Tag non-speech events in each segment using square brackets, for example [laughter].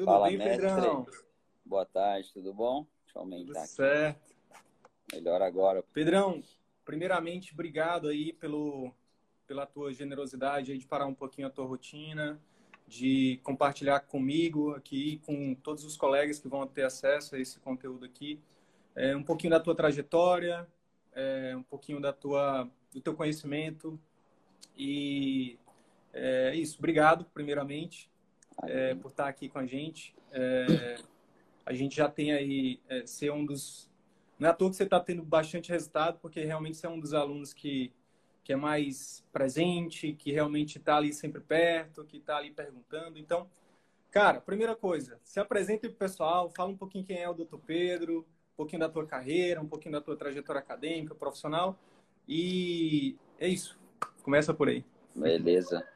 Tudo Fala, bem, mestre. Pedrão? Boa tarde, tudo bom? Deixa eu Tudo aumentar aqui. certo. Melhor agora. Pedrão, primeiramente, obrigado aí pelo, pela tua generosidade aí de parar um pouquinho a tua rotina, de compartilhar comigo aqui, com todos os colegas que vão ter acesso a esse conteúdo aqui, é, um pouquinho da tua trajetória, é, um pouquinho da tua, do teu conhecimento e é isso. Obrigado, primeiramente, é, por estar aqui com a gente. É, a gente já tem aí é, ser um dos não é à toa que você está tendo bastante resultado, porque realmente você é um dos alunos que, que é mais presente, que realmente está ali sempre perto, que está ali perguntando. Então, cara, primeira coisa, se apresente para o pessoal, fala um pouquinho quem é o Dr. Pedro, um pouquinho da tua carreira, um pouquinho da tua trajetória acadêmica, profissional. E é isso. Começa por aí. Beleza.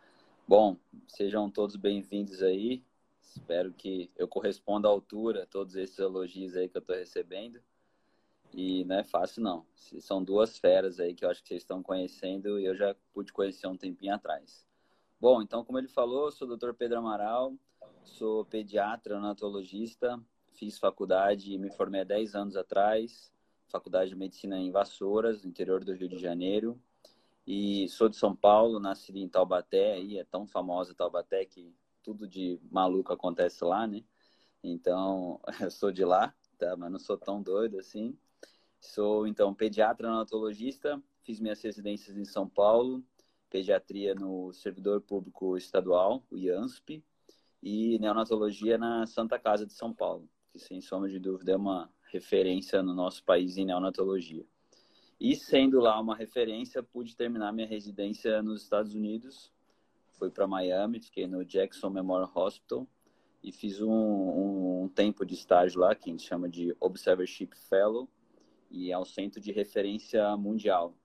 Bom, sejam todos bem-vindos aí. Espero que eu corresponda à altura a todos esses elogios aí que eu estou recebendo. E não é fácil, não. São duas feras aí que eu acho que vocês estão conhecendo e eu já pude conhecer um tempinho atrás. Bom, então, como ele falou, eu sou o Dr. Pedro Amaral, sou pediatra, neonatologista, fiz faculdade e me formei há 10 anos atrás, faculdade de medicina em Vassouras, no interior do Rio de Janeiro. E sou de São Paulo, nasci em Taubaté, e é tão famosa Taubaté que tudo de maluco acontece lá, né? Então, [laughs] eu sou de lá, tá? Mas não sou tão doido assim. Sou, então, pediatra neonatologista, fiz minhas residências em São Paulo, pediatria no Servidor Público Estadual, o IANSP, e neonatologia na Santa Casa de São Paulo, que, sem sombra de dúvida, é uma referência no nosso país em neonatologia. E, sendo lá uma referência, pude terminar minha residência nos Estados Unidos, fui para Miami, fiquei no Jackson Memorial Hospital, e fiz um, um, um tempo de estágio lá, que a gente chama de Observership Fellow, e é um centro de referência mundial,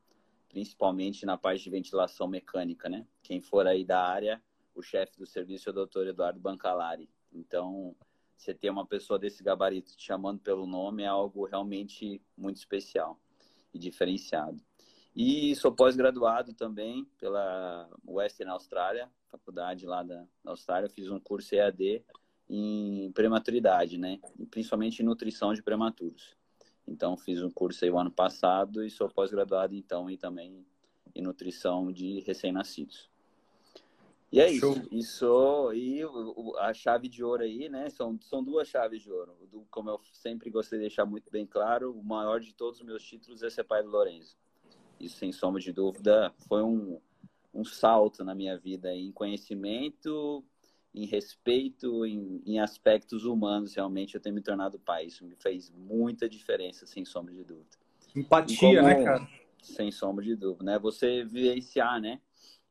principalmente na parte de ventilação mecânica, né? Quem for aí da área, o chefe do serviço é o Dr. Eduardo Bancalari. Então, você ter uma pessoa desse gabarito te chamando pelo nome é algo realmente muito especial e diferenciado. E sou pós-graduado também pela Western Austrália, faculdade lá da Austrália. Fiz um curso EAD em prematuridade, né? Principalmente em nutrição de prematuros. Então, fiz um curso aí o ano passado e sou pós-graduado, então, e também em nutrição de recém-nascidos. E é Show. isso. E, sou, e a chave de ouro aí, né? São, são duas chaves de ouro. Como eu sempre gostei de deixar muito bem claro, o maior de todos os meus títulos é ser pai do Lourenço. Isso, sem sombra de dúvida, foi um, um salto na minha vida em conhecimento, em respeito, em, em, aspectos humanos, realmente eu tenho me tornado pai. Isso me fez muita diferença, sem sombra de dúvida. Empatia, como, né, cara? Sem sombra de dúvida, né? Você vivenciar, né?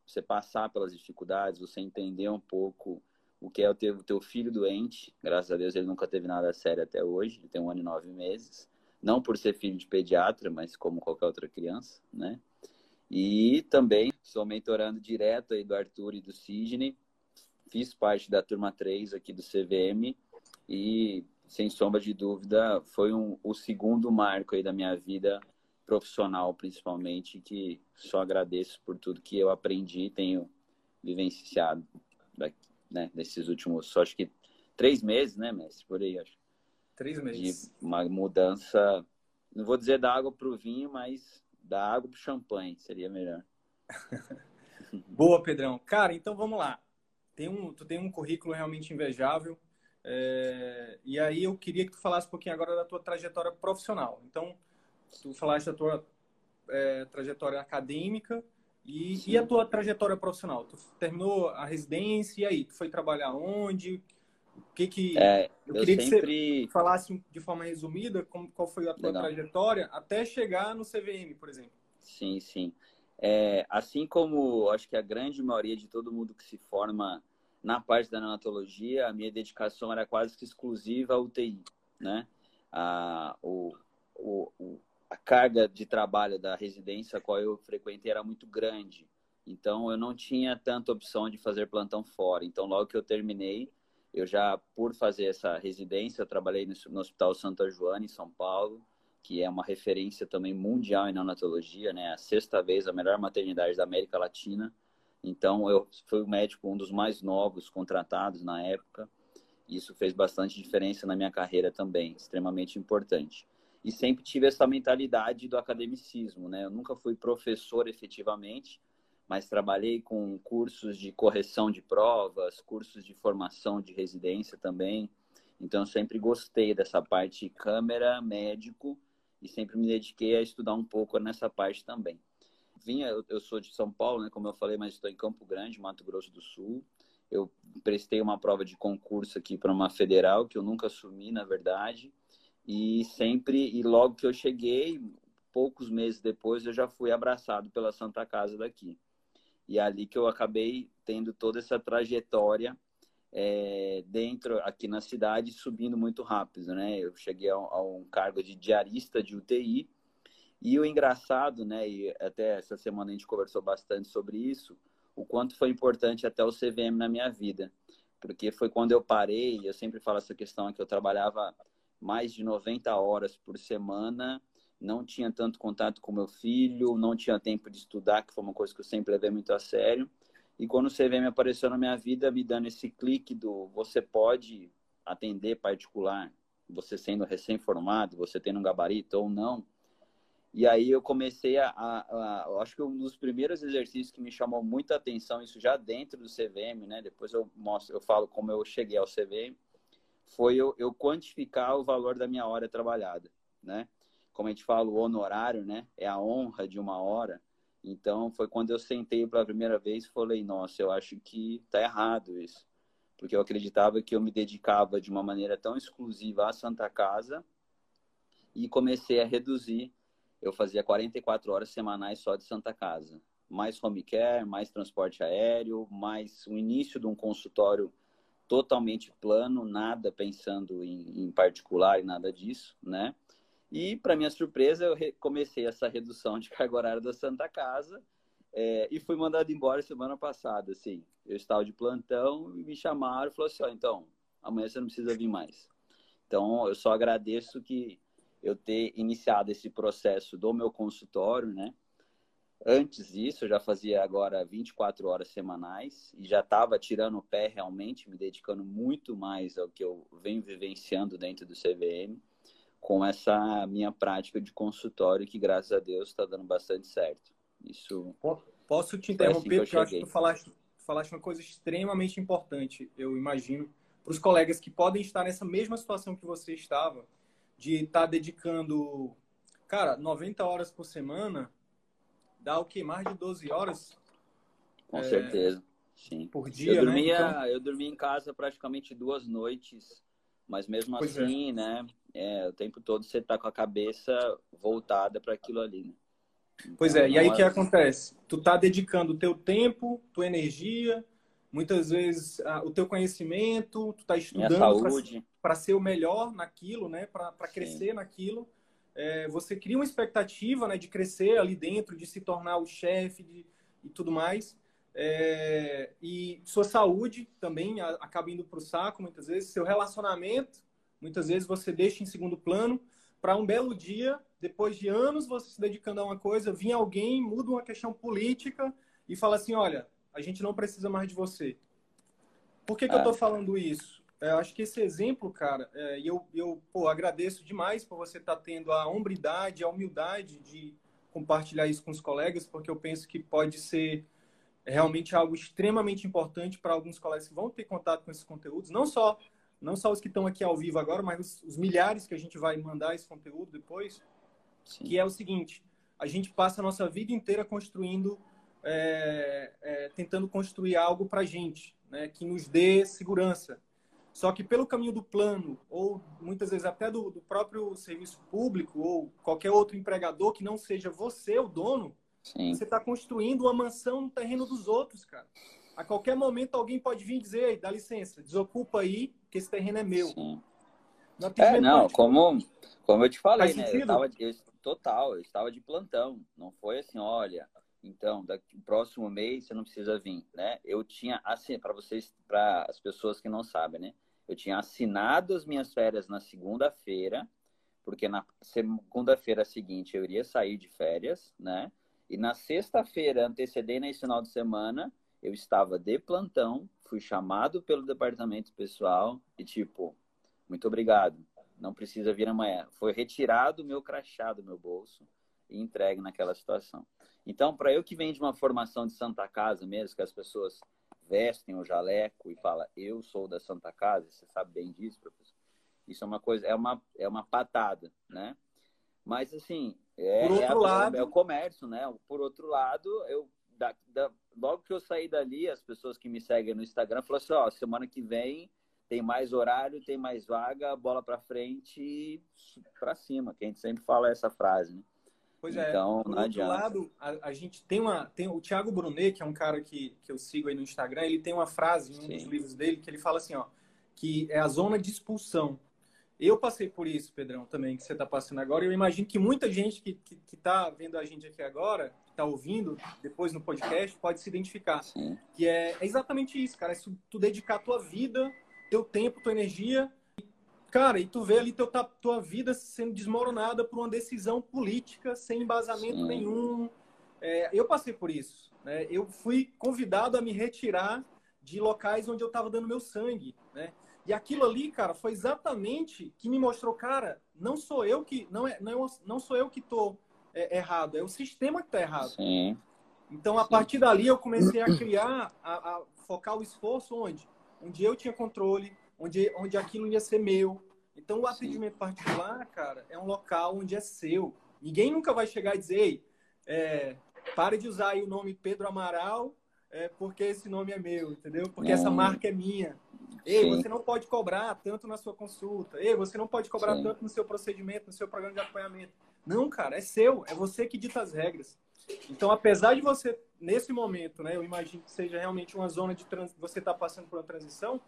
Você passar pelas dificuldades, você entender um pouco o que é o teu, o teu filho doente. Graças a Deus ele nunca teve nada sério até hoje, ele tem um ano e nove meses. Não por ser filho de pediatra, mas como qualquer outra criança, né? E também sou mentorando direto aí do Arthur e do Sidney, fiz parte da turma 3 aqui do CVM e, sem sombra de dúvida, foi um, o segundo marco aí da minha vida profissional, principalmente, que só agradeço por tudo que eu aprendi e tenho vivenciado né, nesses últimos, só acho que três meses, né, mestre? Por aí, acho. Três meses. De uma mudança, não vou dizer da água para o vinho, mas da água para o champanhe, seria melhor. [laughs] Boa, Pedrão. Cara, então vamos lá tem um, tu tem um currículo realmente invejável. É, e aí eu queria que tu falasse um pouquinho agora da tua trajetória profissional. Então, tu falaste da tua é, trajetória acadêmica e, e, a tua trajetória profissional. Tu terminou a residência e aí? Tu foi trabalhar onde? O que que... É, eu, eu queria sempre... que você falasse de forma resumida como, qual foi a tua Legal. trajetória até chegar no CVM, por exemplo. Sim, sim. É, assim como acho que a grande maioria de todo mundo que se forma na parte da neonatologia, a minha dedicação era quase que exclusiva à UTI, né? A, o, o, a carga de trabalho da residência a qual eu frequentei era muito grande, então eu não tinha tanta opção de fazer plantão fora. Então, logo que eu terminei, eu já, por fazer essa residência, eu trabalhei no, Hospital Santa Joana, em São Paulo, que é uma referência também mundial em neonatologia, né? A sexta vez a melhor maternidade da América Latina. Então, eu fui o médico, um dos mais novos contratados na época. Isso fez bastante diferença na minha carreira também, extremamente importante. E sempre tive essa mentalidade do academicismo, né? Eu nunca fui professor efetivamente, mas trabalhei com cursos de correção de provas, cursos de formação de residência também. Então, sempre gostei dessa parte câmera, médico, e sempre me dediquei a estudar um pouco nessa parte também. Vinha, eu, sou de São Paulo, né, como eu falei, mas estou em Campo Grande, Mato Grosso do Sul. Eu prestei uma prova de concurso aqui para uma federal que eu nunca assumi, na verdade. E sempre, e logo que eu cheguei, poucos meses depois, eu já fui abraçado pela Santa Casa daqui. E é ali que eu acabei tendo toda essa trajetória é, dentro, aqui na cidade, subindo muito rápido, né? Eu cheguei a, um cargo de diarista de UTI. E o engraçado, né? E até essa semana a gente conversou bastante sobre isso, o quanto foi importante até o CVM na minha vida. Porque foi quando eu parei, eu sempre falo essa questão que eu trabalhava mais de 90 horas por semana não tinha tanto contato com meu filho, não tinha tempo de estudar, que foi uma coisa que eu sempre levei muito a sério. E quando o CVM apareceu na minha vida, me dando esse clique do você pode atender particular, você sendo recém-formado, você tendo um gabarito ou não. E aí eu comecei a, a, a, acho que um dos primeiros exercícios que me chamou muita atenção, isso já dentro do CVM, né? Depois eu mostro, eu falo como eu cheguei ao CVM, foi eu, eu quantificar o valor da minha hora trabalhada, né? como a gente fala, o honorário, né? É a honra de uma hora. Então, foi quando eu sentei pela primeira vez e falei, nossa, eu acho que tá errado isso. Porque eu acreditava que eu me dedicava de uma maneira tão exclusiva à Santa Casa e comecei a reduzir. Eu fazia 44 horas semanais só de Santa Casa. Mais home care, mais transporte aéreo, mais o início de um consultório totalmente plano, nada pensando em, em particular e nada disso, né? E, para minha surpresa, eu comecei essa redução de carga horária da Santa Casa é, e fui mandado embora semana passada. Assim, eu estava de plantão e me chamaram e falaram assim: oh, então, amanhã você não precisa vir mais. Então, eu só agradeço que eu ter iniciado esse processo do meu consultório, né? Antes disso, eu já fazia agora 24 horas semanais e já estava tirando o pé realmente, me dedicando muito mais ao que eu venho vivenciando dentro do CVM com essa minha prática de consultório que, graças a Deus, está dando bastante certo. Isso. Posso te interromper, assim eu porque eu acho que tu falaste, falaste uma coisa extremamente importante, eu imagino, para os colegas que podem estar nessa mesma situação que você estava, de estar tá dedicando, cara, 90 horas por semana, dá o que? Mais de 12 horas? Com é, certeza, sim. Por dia, eu dormia, né? Então... Eu dormia em casa praticamente duas noites, mas mesmo pois é. assim, é. né? é, o tempo todo você tá com a cabeça voltada para aquilo ali, né? Então, pois é, e aí o que acontece? Tu tá dedicando o teu tempo, tua energia, muitas vezes o teu conhecimento, tu tá estudando para ser o melhor naquilo, né? Para crescer naquilo. É, você cria uma expectativa né, de crescer ali dentro, de se tornar o chefe e tudo mais. É, e sua saúde também acaba indo para o saco muitas vezes, seu relacionamento Muitas vezes você deixa em segundo plano para um belo dia, depois de anos você se dedicando a uma coisa, vir alguém, muda uma questão política e fala assim: olha, a gente não precisa mais de você. Por que, que eu estou falando isso? É, eu acho que esse exemplo, cara, é, eu, eu pô, agradeço demais por você estar tá tendo a hombridade, a humildade de compartilhar isso com os colegas, porque eu penso que pode ser realmente algo extremamente importante para alguns colegas que vão ter contato com esses conteúdos, não só não só os que estão aqui ao vivo agora, mas os, os milhares que a gente vai mandar esse conteúdo depois, Sim. que é o seguinte: a gente passa a nossa vida inteira construindo, é, é, tentando construir algo para a gente, né, que nos dê segurança. Só que pelo caminho do plano, ou muitas vezes até do, do próprio serviço público, ou qualquer outro empregador que não seja você o dono, Sim. você está construindo uma mansão no terreno dos outros, cara. A qualquer momento alguém pode vir dizer, dá licença, desocupa aí, que esse terreno é meu. Sim. É, não, como, como eu te falei, né? Eu tava, eu, total, eu estava de plantão. Não foi assim, olha, então, daqui próximo mês você não precisa vir, né? Eu tinha assim, para vocês, para as pessoas que não sabem, né? Eu tinha assinado as minhas férias na segunda-feira, porque na segunda-feira seguinte eu iria sair de férias, né? E na sexta-feira, antecedendo esse final de semana, Eu estava de plantão, fui chamado pelo departamento pessoal e tipo, muito obrigado, não precisa vir amanhã. Foi retirado o meu crachá do meu bolso e entregue naquela situação. Então, para eu que venho de uma formação de Santa Casa mesmo, que as pessoas vestem o jaleco e fala eu sou da Santa Casa, você sabe bem disso, professor? Isso é uma coisa, é uma, é uma patada, né? Mas, assim, é, Por outro é, lado... é o comércio, né? Por outro lado, eu da, da, logo que eu saí dali, as pessoas que me seguem no Instagram falaram assim, ó, semana que vem tem mais horário, tem mais vaga, bola para frente para cima, que a gente sempre fala essa frase, né? Pois é. Então, adianta. lado, a, a, gente tem uma. Tem o Thiago Brunet, que é um cara que, que eu sigo aí no Instagram, ele tem uma frase em um Sim. dos livros dele que ele fala assim, ó, que é a zona de expulsão. Eu passei por isso, Pedrão, também, que você está passando agora. Eu imagino que muita gente que está que, que tá vendo a gente aqui agora, que está ouvindo depois no podcast, pode se identificar. Sim. Que é, é, exatamente isso, cara. É tu dedicar a tua vida, teu tempo, tua energia Cara, e tu vê ali teu, tua vida sendo desmoronada por uma decisão política sem embasamento Sim. nenhum. É, eu passei por isso. Né? Eu fui convidado a me retirar de locais onde eu estava dando meu sangue. Né? E aquilo ali, cara, foi exatamente que me mostrou, cara, não sou eu que não é não, não sou eu que tô é, errado, é o sistema que tá errado. Sim. Então a Sim. partir dali eu comecei a criar, a, a focar o esforço onde, onde eu tinha controle, onde, onde aquilo ia ser meu. Então, o atendimento particular, cara, é um local onde é seu. Ninguém nunca vai chegar e dizer, ei, é, pare de usar o nome Pedro Amaral, é, porque esse nome é meu, entendeu? Porque essa marca é minha. Ei, Sim. você não pode cobrar tanto na sua consulta. Ei, você não pode cobrar Sim. tanto no seu procedimento, no seu programa de acompanhamento. Não, cara, é seu. É você que dita as regras. Então, apesar de você, nesse momento, né, eu imagino que seja realmente uma zona de trans... você está passando por uma transição,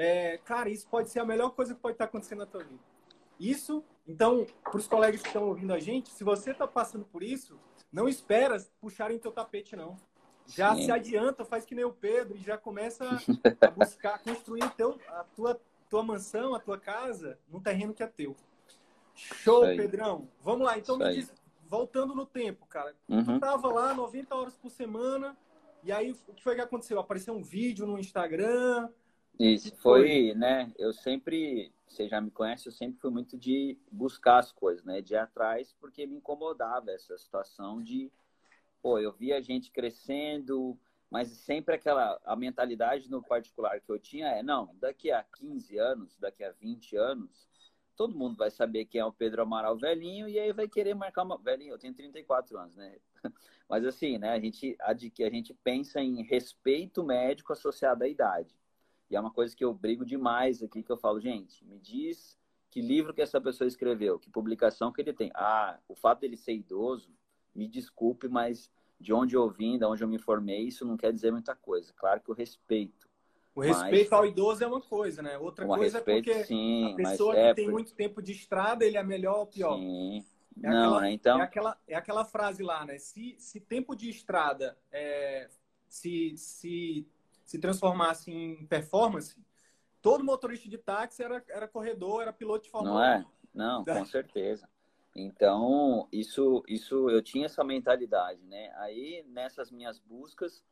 é, cara, isso pode ser a melhor coisa que pode estar acontecendo na tua vida. Isso, então, para os colegas que estão ouvindo a gente, se você está passando por isso, não espera puxarem teu tapete, não. Já Sim. se adianta, faz que nem o Pedro e já começa [laughs] a buscar, construir o teu, a tua, tua mansão, a tua casa, num terreno que é teu. Show, Pedrão. Vamos lá, então me diz, voltando no tempo, cara. Uhum. Tu tava lá 90 horas por semana, e aí o que foi que aconteceu? Apareceu um vídeo no Instagram, isso, foi, né? Eu sempre, você já me conhece, eu sempre fui muito de buscar as coisas, né? De ir atrás, porque me incomodava essa situação de, pô, eu via a gente crescendo, mas sempre aquela, a mentalidade no particular que eu tinha é, não, daqui a 15 anos, daqui a 20 anos, todo mundo vai saber quem é o Pedro Amaral velhinho e aí vai querer marcar uma velhinho. Eu tenho 34 anos, né? [laughs] Mas assim, né? A gente a, a gente pensa em respeito médico associado à idade. E é uma coisa que eu brigo demais aqui, que eu falo, gente, me diz que livro que essa pessoa escreveu, que publicação que ele tem. Ah, o fato dele ser idoso, me desculpe, mas de onde eu vim, de onde eu me formei, isso não quer dizer muita coisa. Claro que eu respeito. O respeito mas... ao idoso é uma coisa, né? Outra coisa respeito, é porque sim, a pessoa que é tem por... muito tempo de estrada, ele é melhor ou pior. Sim. É não, aquela, né? Então... É aquela, é aquela frase lá, né? Se, se tempo de estrada é, se, se se transformasse em performance, todo motorista de táxi era, era corredor, era piloto de Fórmula Não é? Não, com [laughs] certeza. Então, isso, isso eu tinha essa mentalidade, né? Aí, nessas minhas buscas,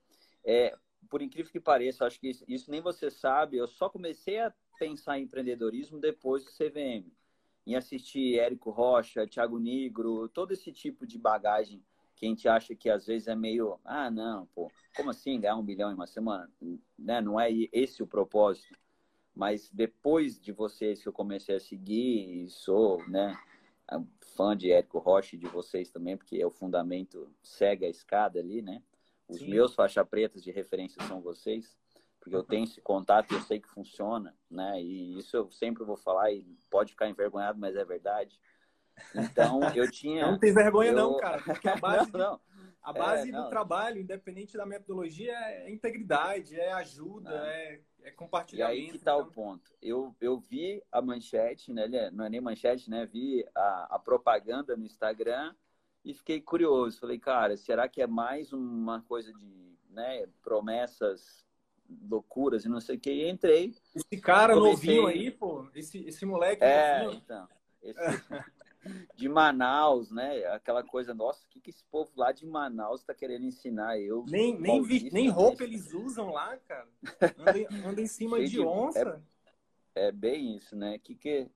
é, por incrível que pareça, acho que isso, isso, nem você sabe, eu só comecei a pensar em empreendedorismo depois do CVM. Em assistir Érico Rocha, Thiago Negro, todo esse tipo de bagagem que a gente acha que às vezes é meio, ah, não, pô, como assim ganhar um bilhão em uma semana? Né? Não é esse o propósito. Mas depois de vocês que eu comecei a seguir, e sou, né, fã de Érico Rocha e de vocês também, porque é o fundamento, segue a escada ali, né? Os Sim. meus faixa pretas de referência são vocês, porque eu tenho esse contato e eu sei que funciona, né? E isso eu sempre vou falar e pode ficar envergonhado, mas é verdade. Então, [laughs] eu tinha. Não tem vergonha, eu... não, cara, porque a [laughs] base, não, não. A base é, do trabalho, independente da metodologia, é integridade, é ajuda, é, é compartilhamento. E aí que tá então... o ponto. Eu, eu vi a manchete, né? Não é nem manchete, né? Vi a, a propaganda no Instagram e fiquei curioso. Falei, cara, será que é mais uma coisa de né, promessas loucuras e não sei o que. E entrei. Esse cara comecei... novinho aí, pô, esse, esse moleque é, novinho. então. Esse, [laughs] de Manaus, né? Aquela coisa, nossa, o que, que esse povo lá de Manaus está querendo ensinar eu? Nem, nem, vi, nem roupa eles usam lá, cara. [laughs] Anda, anda em cima de, de, onça. É, é, bem isso, né? Que que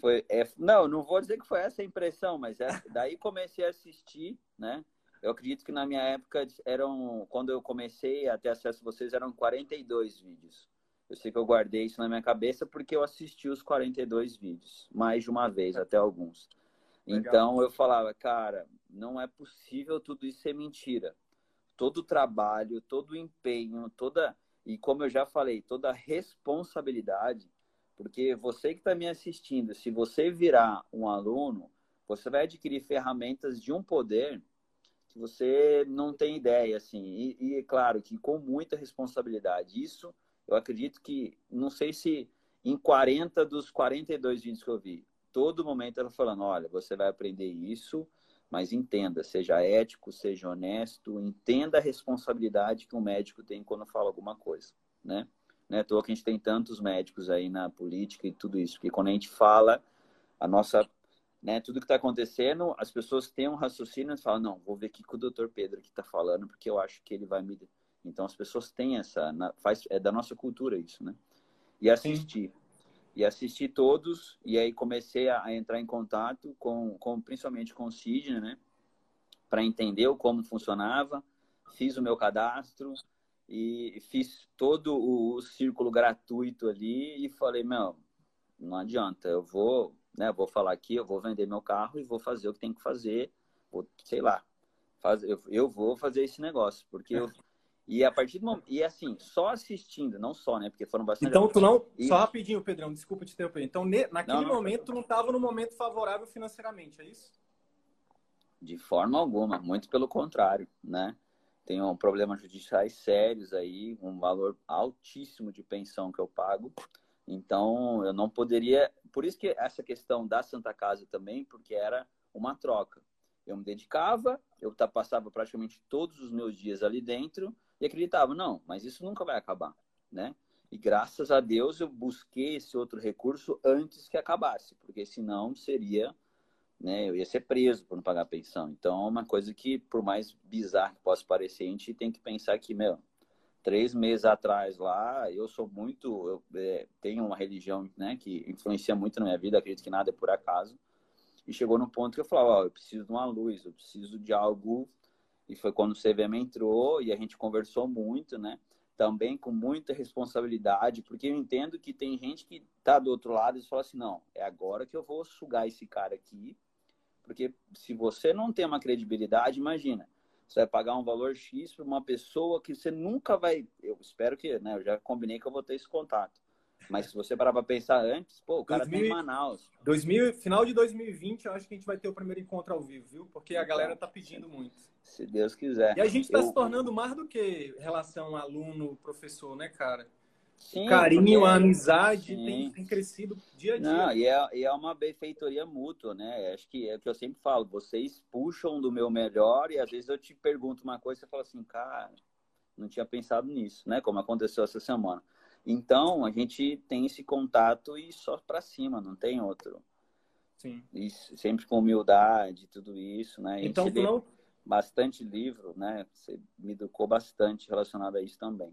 foi? É, não, não vou dizer que foi essa a impressão, mas é, daí comecei a assistir, né? Eu acredito que na minha época eram, quando eu comecei a ter acesso a vocês, eram 42 vídeos. Eu sei que eu guardei isso na minha cabeça porque eu assisti os 42 vídeos, mais de uma vez, até alguns. Então eu falava, cara, não é possível tudo isso ser mentira. Todo o trabalho, todo o empenho, toda. E como eu já falei, toda a responsabilidade, porque você que está me assistindo, se você virar um aluno, você vai adquirir ferramentas de um poder que você não tem ideia, assim. E, e é claro que com muita responsabilidade. Isso eu acredito que, não sei se em 40 dos 42 vídeos que eu vi, todo momento ela falando: olha, você vai aprender isso, mas entenda, seja ético, seja honesto, entenda a responsabilidade que um médico tem quando fala alguma coisa, né? É à toa que a gente tem tantos médicos aí na política e tudo isso, porque quando a gente fala, a nossa, né, tudo que está acontecendo, as pessoas têm um raciocínio e falam, não, vou ver o que o doutor Pedro que está falando, porque eu acho que ele vai me então as pessoas têm essa, faz é da nossa cultura isso, né? E assistir. Sim. E assisti todos e aí comecei a, entrar em contato com, com principalmente com o Sidney, né? Para entender como funcionava. Fiz o meu cadastro e fiz todo o, o círculo gratuito ali e falei, meu, não adianta, eu vou, né, vou falar aqui, eu vou vender meu carro e vou fazer o que tem que fazer, vou, sei lá, fazer, eu, eu vou fazer esse negócio, porque eu, e a partir do momento. E assim, só assistindo, não só, né? Porque foram bastante. Então, tu não. E... Só rapidinho, Pedrão, desculpa te interromper. Então, naquele não, não, momento, tu não estava no momento favorável financeiramente, é isso? De forma alguma, muito pelo contrário, né? Tenho problemas judiciais sérios aí, um valor altíssimo de pensão que eu pago. Então, eu não poderia. Por isso que essa questão da Santa Casa também, porque era uma troca. Eu me dedicava, eu passava praticamente todos os meus dias ali dentro e acreditava, não, mas isso nunca vai acabar, né? E graças a Deus eu busquei esse outro recurso antes que acabasse, porque senão seria, né, eu ia ser preso por não pagar pensão. Então, é uma coisa que, por mais bizarro que possa parecer, a gente tem que pensar que, meu, três meses atrás lá, eu sou muito, eu é, tenho uma religião, né, que influencia muito na minha vida, acredito que nada é por acaso. E chegou no ponto que eu falava, ó, eu preciso de uma luz, eu preciso de algo e foi quando o CVM entrou e a gente conversou muito, né? Também com muita responsabilidade, porque eu entendo que tem gente que tá do outro lado e fala assim: não, é agora que eu vou sugar esse cara aqui, porque se você não tem uma credibilidade, imagina, você vai pagar um valor X para uma pessoa que você nunca vai. Eu espero que, né? Eu já combinei que eu vou ter esse contato. Mas se você parar para pensar antes, pô, o cara 2000, tem Manaus. 2000, final de 2020, eu acho que a gente vai ter o primeiro encontro ao vivo, viu? Porque a galera tá pedindo muito. Se Deus quiser. E a gente está eu... se tornando mais do que relação aluno-professor, né, cara? Sim, o carinho, a amizade tem, tem, crescido dia a dia. Não, e é, e é uma benfeitoria mútua, né? Acho que é o que eu sempre falo, vocês puxam do meu melhor e às vezes eu te pergunto uma coisa e você fala assim, cara, não tinha pensado nisso, né? Como aconteceu essa semana. Então, a gente tem esse contato e só para cima, não tem outro. Sim. E sempre com humildade, tudo isso, né? então, tu não... bastante livro, né? Você me educou bastante relacionado a isso também.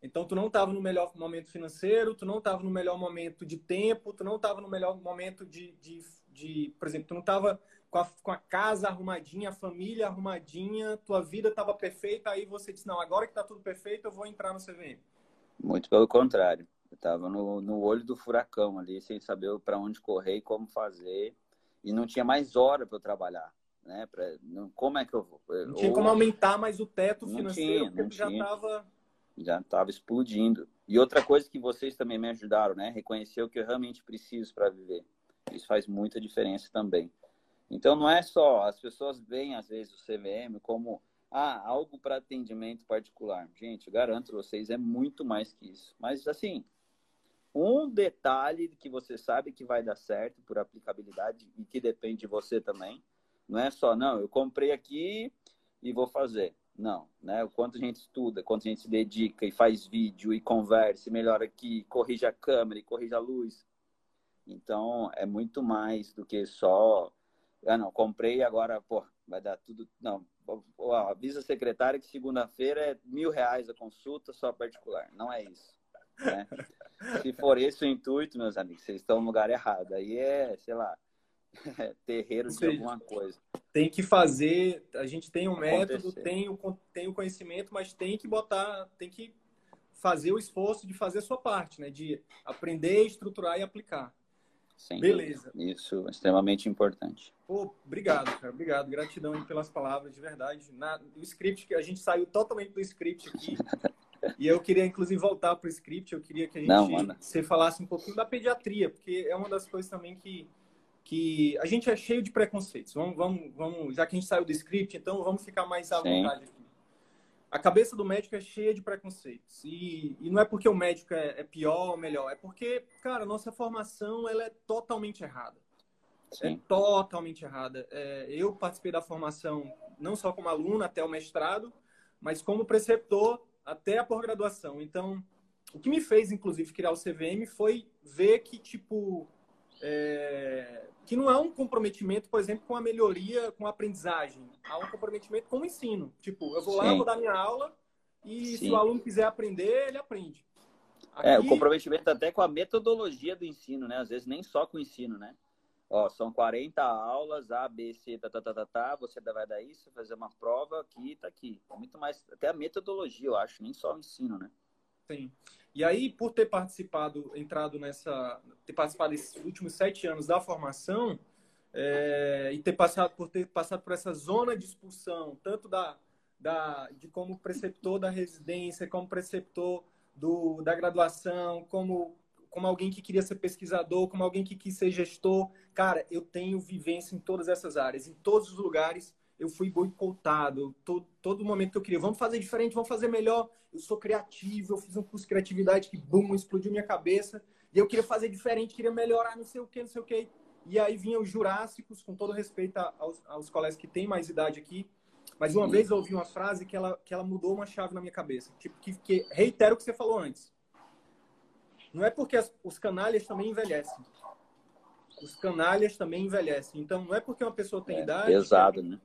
Então, tu não estava no melhor momento financeiro, tu não estava no melhor momento de tempo, tu não estava no melhor momento de, de, de, por exemplo, tu não estava com a, com a casa arrumadinha, a família arrumadinha, tua vida estava perfeita, aí você disse, não, agora que está tudo perfeito, eu vou entrar no CVM. Muito pelo contrário. Eu estava no, no olho do furacão ali, sem saber para onde correr e como fazer. E não tinha mais hora para eu trabalhar. Né? Pra, não, como é que eu vou? Não tinha Ou... como aumentar mais o teto financeiro, não tinha, não já estava. Já estava explodindo. E outra coisa que vocês também me ajudaram, né? Reconhecer o que eu realmente preciso para viver. Isso faz muita diferença também. Então não é só, as pessoas veem às vezes o CVM como ah, algo para atendimento particular. Gente, garanto vocês, é muito mais que isso. Mas, assim, um detalhe que você sabe que vai dar certo por aplicabilidade e que depende de você também. Não é só, não, eu comprei aqui e vou fazer. Não, né? O quanto a gente estuda, quanto a gente se dedica e faz vídeo e conversa, e melhora aqui, corrige a câmera e corrige a luz. Então, é muito mais do que só. Ah, não, comprei agora, pô, vai dar tudo. Não, avisa a secretária que segunda-feira é mil reais a consulta só particular. Não é isso. Né? [laughs] Se for esse o intuito, meus amigos, vocês estão no lugar errado. Aí é, sei lá, [laughs] terreiro de alguma coisa. Tem que fazer, a gente tem um método, tem o, tem o conhecimento, mas tem que botar, tem que fazer o esforço de fazer a sua parte, né? De aprender, estruturar e aplicar. Sem Beleza. Dúvida. Isso é extremamente importante. Pô, obrigado, cara. Obrigado. Gratidão pelas palavras, de verdade. Na, o script, que a gente saiu totalmente do script aqui. [laughs] e eu queria, inclusive, voltar para o script. Eu queria que a gente Não, você falasse um pouquinho da pediatria, porque é uma das coisas também que, que a gente é cheio de preconceitos. Vamos, vamos, vamos, já que a gente saiu do script, então vamos ficar mais à Sim. vontade aqui a cabeça do médico é cheia de preconceitos. E, e não é porque o médico é, é, pior ou melhor, é porque, cara, nossa formação ela é totalmente errada. É Sim. É totalmente errada. É, eu participei da formação não só como aluno até o mestrado, mas como preceptor até a pós-graduação. Então, o que me fez, inclusive, criar o CVM foi ver que, tipo, é, que não é um comprometimento, por exemplo, com a melhoria, com a aprendizagem. Há um comprometimento com o ensino. Tipo, eu vou lá, Sim. vou dar minha aula e Sim. se o aluno quiser aprender, ele aprende. Aqui... É, o comprometimento até com a metodologia do ensino, né? Às vezes nem só com o ensino, né? Ó, são 40 aulas, A, B, C, tá, tá, tá, tá, tá, você vai dar isso, fazer uma prova aqui, tá aqui. Muito mais, até a metodologia, eu acho, nem só o ensino, né? Sim. E aí, por ter participado, entrado nessa, ter participado desses últimos sete anos da formação é, e ter passado por ter passado por essa zona de expulsão, tanto da, da de como preceptor da residência, como preceptor do, da graduação, como como alguém que queria ser pesquisador, como alguém que quis ser gestor, cara, eu tenho vivência em todas essas áreas, em todos os lugares eu fui boicotado. Todo, todo momento que eu queria, vamos fazer diferente, vamos fazer melhor. Eu sou criativo, eu fiz um curso de criatividade que, bum, explodiu minha cabeça. E eu queria fazer diferente, queria melhorar, não sei o que, não sei o que. E aí vinham os jurássicos, com todo respeito aos, aos colegas que têm mais idade aqui. Mas uma Sim. vez eu ouvi uma frase que ela, que ela mudou uma chave na minha cabeça. Tipo, que, que reitero o que você falou antes. Não é porque as, os canalhas também envelhecem. Os canalhas também envelhecem. Então, não é porque uma pessoa tem é, idade. Pesado, né?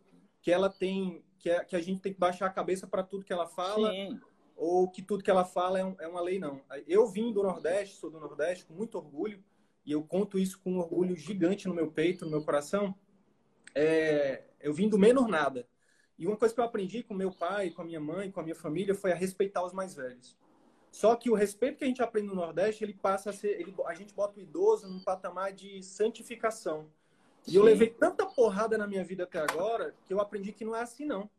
Que ela tem que, é, que a gente tem que baixar a cabeça para tudo que ela fala Sim. ou que tudo que ela fala é, um, é, uma lei não. Eu vim do Nordeste, sou do Nordeste com muito orgulho e eu conto isso com um orgulho gigante no meu peito, no meu coração. É, eu vim do menos nada. E uma coisa que eu aprendi com meu pai, com a minha mãe, com a minha família foi a respeitar os mais velhos. Só que o respeito que a gente aprende no Nordeste, ele passa a ser, ele, a gente bota o idoso num patamar de santificação. E eu levei tanta porrada na minha vida até agora que eu aprendi que não é assim, não.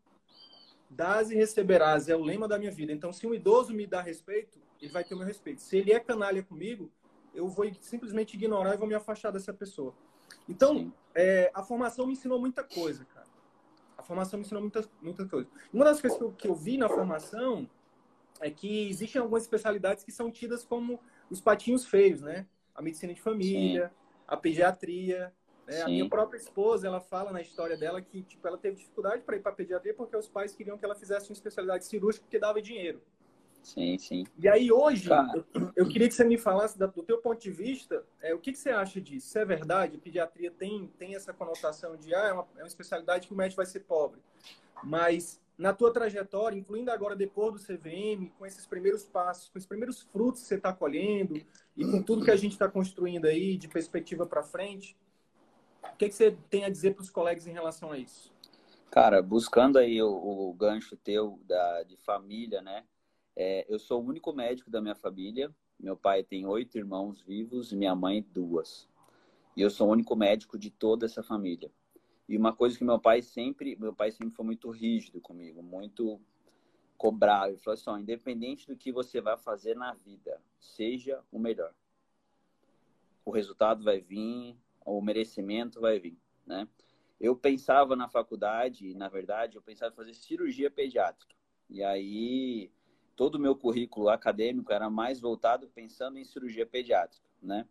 Dás e receberás é o lema da minha vida. Então, se um idoso me dá respeito, ele vai ter o meu respeito. Se ele é canalha comigo, eu vou simplesmente ignorar e vou me afastar dessa pessoa. Então, é, a formação me ensinou muita coisa, cara. A formação me ensinou muita, muita coisa. Uma das coisas que eu, que eu vi na formação é que existem algumas especialidades que são tidas como os patinhos feios, né? A medicina de família, Sim. a pediatria, né? A minha própria esposa, ela fala na história dela que tipo, ela teve dificuldade para ir para pediatria porque os pais queriam que ela fizesse uma especialidade cirúrgica porque dava dinheiro. Sim, sim. E aí hoje, eu, eu, queria que você me falasse do teu ponto de vista, é, o que, que você acha disso? Se é verdade, a pediatria tem, tem essa conotação de, ah, é uma, é uma especialidade que o médico vai ser pobre. Mas na tua trajetória, incluindo agora depois do CVM, com esses primeiros passos, com os primeiros frutos que você está colhendo e com tudo que a gente está construindo aí de perspectiva para frente, o que, que você tem a dizer para os colegas em relação a isso? Cara, buscando aí o, o gancho teu da, de família, né? É, eu sou o único médico da minha família. Meu pai tem oito irmãos vivos e minha mãe duas. E eu sou o único médico de toda essa família. E uma coisa que meu pai sempre, meu pai sempre foi muito rígido comigo, muito cobrado. Ele falou assim: independente do que você vai fazer na vida, seja o melhor. O resultado vai vir, o merecimento vai vir, né? Eu pensava na faculdade, na verdade, eu pensava em fazer cirurgia pediátrica. E aí, todo o meu currículo acadêmico era mais voltado pensando em cirurgia pediátrica, né?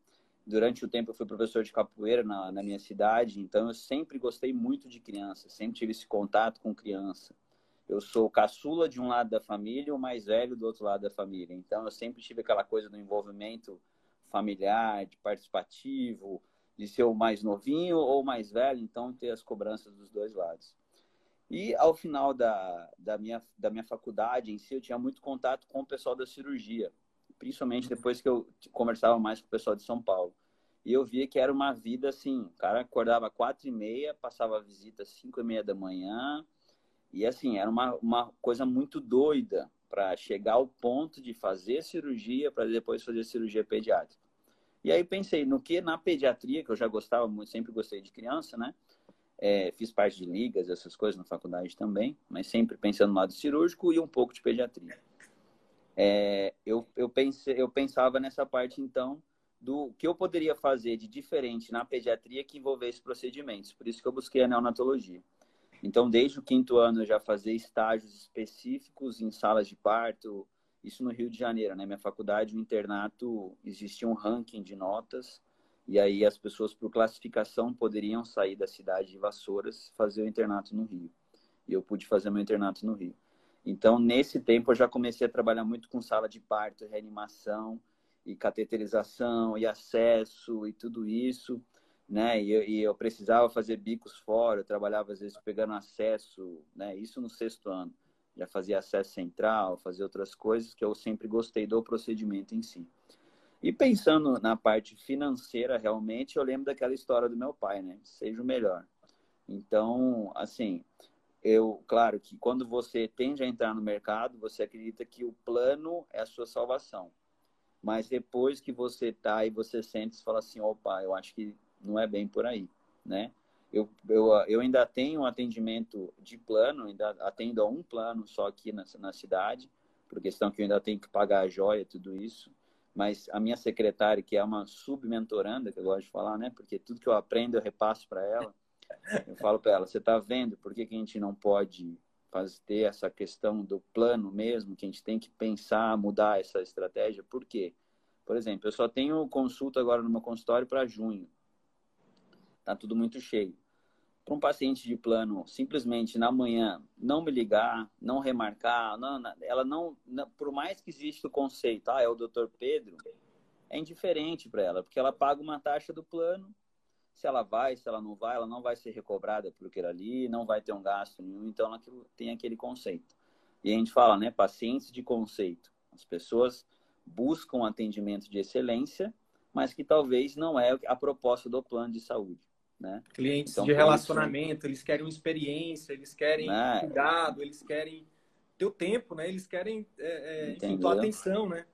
Durante o tempo eu fui professor de capoeira na, na minha cidade, então eu sempre gostei muito de criança, sempre tive esse contato com criança. Eu sou caçula de um lado da família e o mais velho do outro lado da família. Então eu sempre tive aquela coisa do envolvimento familiar, de participativo, de ser o mais novinho ou mais velho, então ter as cobranças dos dois lados. E ao final da, da, minha, da minha faculdade em si, eu tinha muito contato com o pessoal da cirurgia, principalmente depois que eu conversava mais com o pessoal de São Paulo. E eu via que era uma vida assim, o cara acordava quatro e meia, passava a visita às cinco e meia da manhã, e assim, era uma, uma coisa muito doida para chegar ao ponto de fazer cirurgia para depois fazer cirurgia pediátrica. E aí pensei no que na pediatria, que eu já gostava muito, sempre gostei de criança, né? É, fiz parte de ligas, essas coisas na faculdade também, mas sempre pensando no lado cirúrgico e um pouco de pediatria. É, eu, eu, pensei, eu pensava nessa parte, então, do que eu poderia fazer de diferente na pediatria que envolvesse procedimentos. Por isso que eu busquei a neonatologia. Então, desde o quinto ano, eu já fazia estágios específicos em salas de parto, isso no Rio de Janeiro, né? Minha faculdade, o internato, existia um ranking de notas, e aí as pessoas, por classificação, poderiam sair da cidade de Vassouras fazer o internato no Rio. E eu pude fazer meu internato no Rio. Então, nesse tempo, eu já comecei a trabalhar muito com sala de parto, reanimação, e cateterização, e acesso, e tudo isso né? E eu, e eu, precisava fazer bicos fora, eu trabalhava às vezes pegando acesso, né? Isso no sexto ano. Já fazia acesso central, fazia outras coisas que eu sempre gostei do procedimento em si. E pensando na parte financeira, realmente, eu lembro daquela história do meu pai, né? Seja o melhor. Então, assim, eu, claro que quando você tende a entrar no mercado, você acredita que o plano é a sua salvação. Mas depois que você tá e você sente, você fala assim, opa, eu acho que não é bem por aí, né? Eu, eu, eu ainda tenho um atendimento de plano, ainda atendo a um plano só aqui na, na cidade, por questão que eu ainda tenho que pagar a joia, tudo isso. Mas a minha secretária, que é uma submentoranda, que eu gosto de falar, né? Porque tudo que eu aprendo eu repasso para ela. Eu falo para ela, você está vendo por que, que a gente não pode fazer ter essa questão do plano mesmo, que a gente tem que pensar, mudar essa estratégia? Por quê? Por exemplo, eu só tenho consulta agora no meu consultório para junho está tudo muito cheio. Para um paciente de plano, simplesmente na manhã não me ligar, não remarcar, não, ela não, não, por mais que exista o conceito, ah, é o doutor Pedro, é indiferente para ela, porque ela paga uma taxa do plano, se ela vai, se ela não vai, ela não vai ser recobrada por aquilo ali, não vai ter um gasto nenhum, então ela tem aquele conceito. E a gente fala, né, pacientes de conceito. As pessoas buscam atendimento de excelência, mas que talvez não é a proposta do plano de saúde. Né? Clientes então, de relacionamento, isso... eles querem uma experiência, eles querem né? cuidado, eles querem teu tempo, né? Eles querem é, é, enfim, tua atenção, né?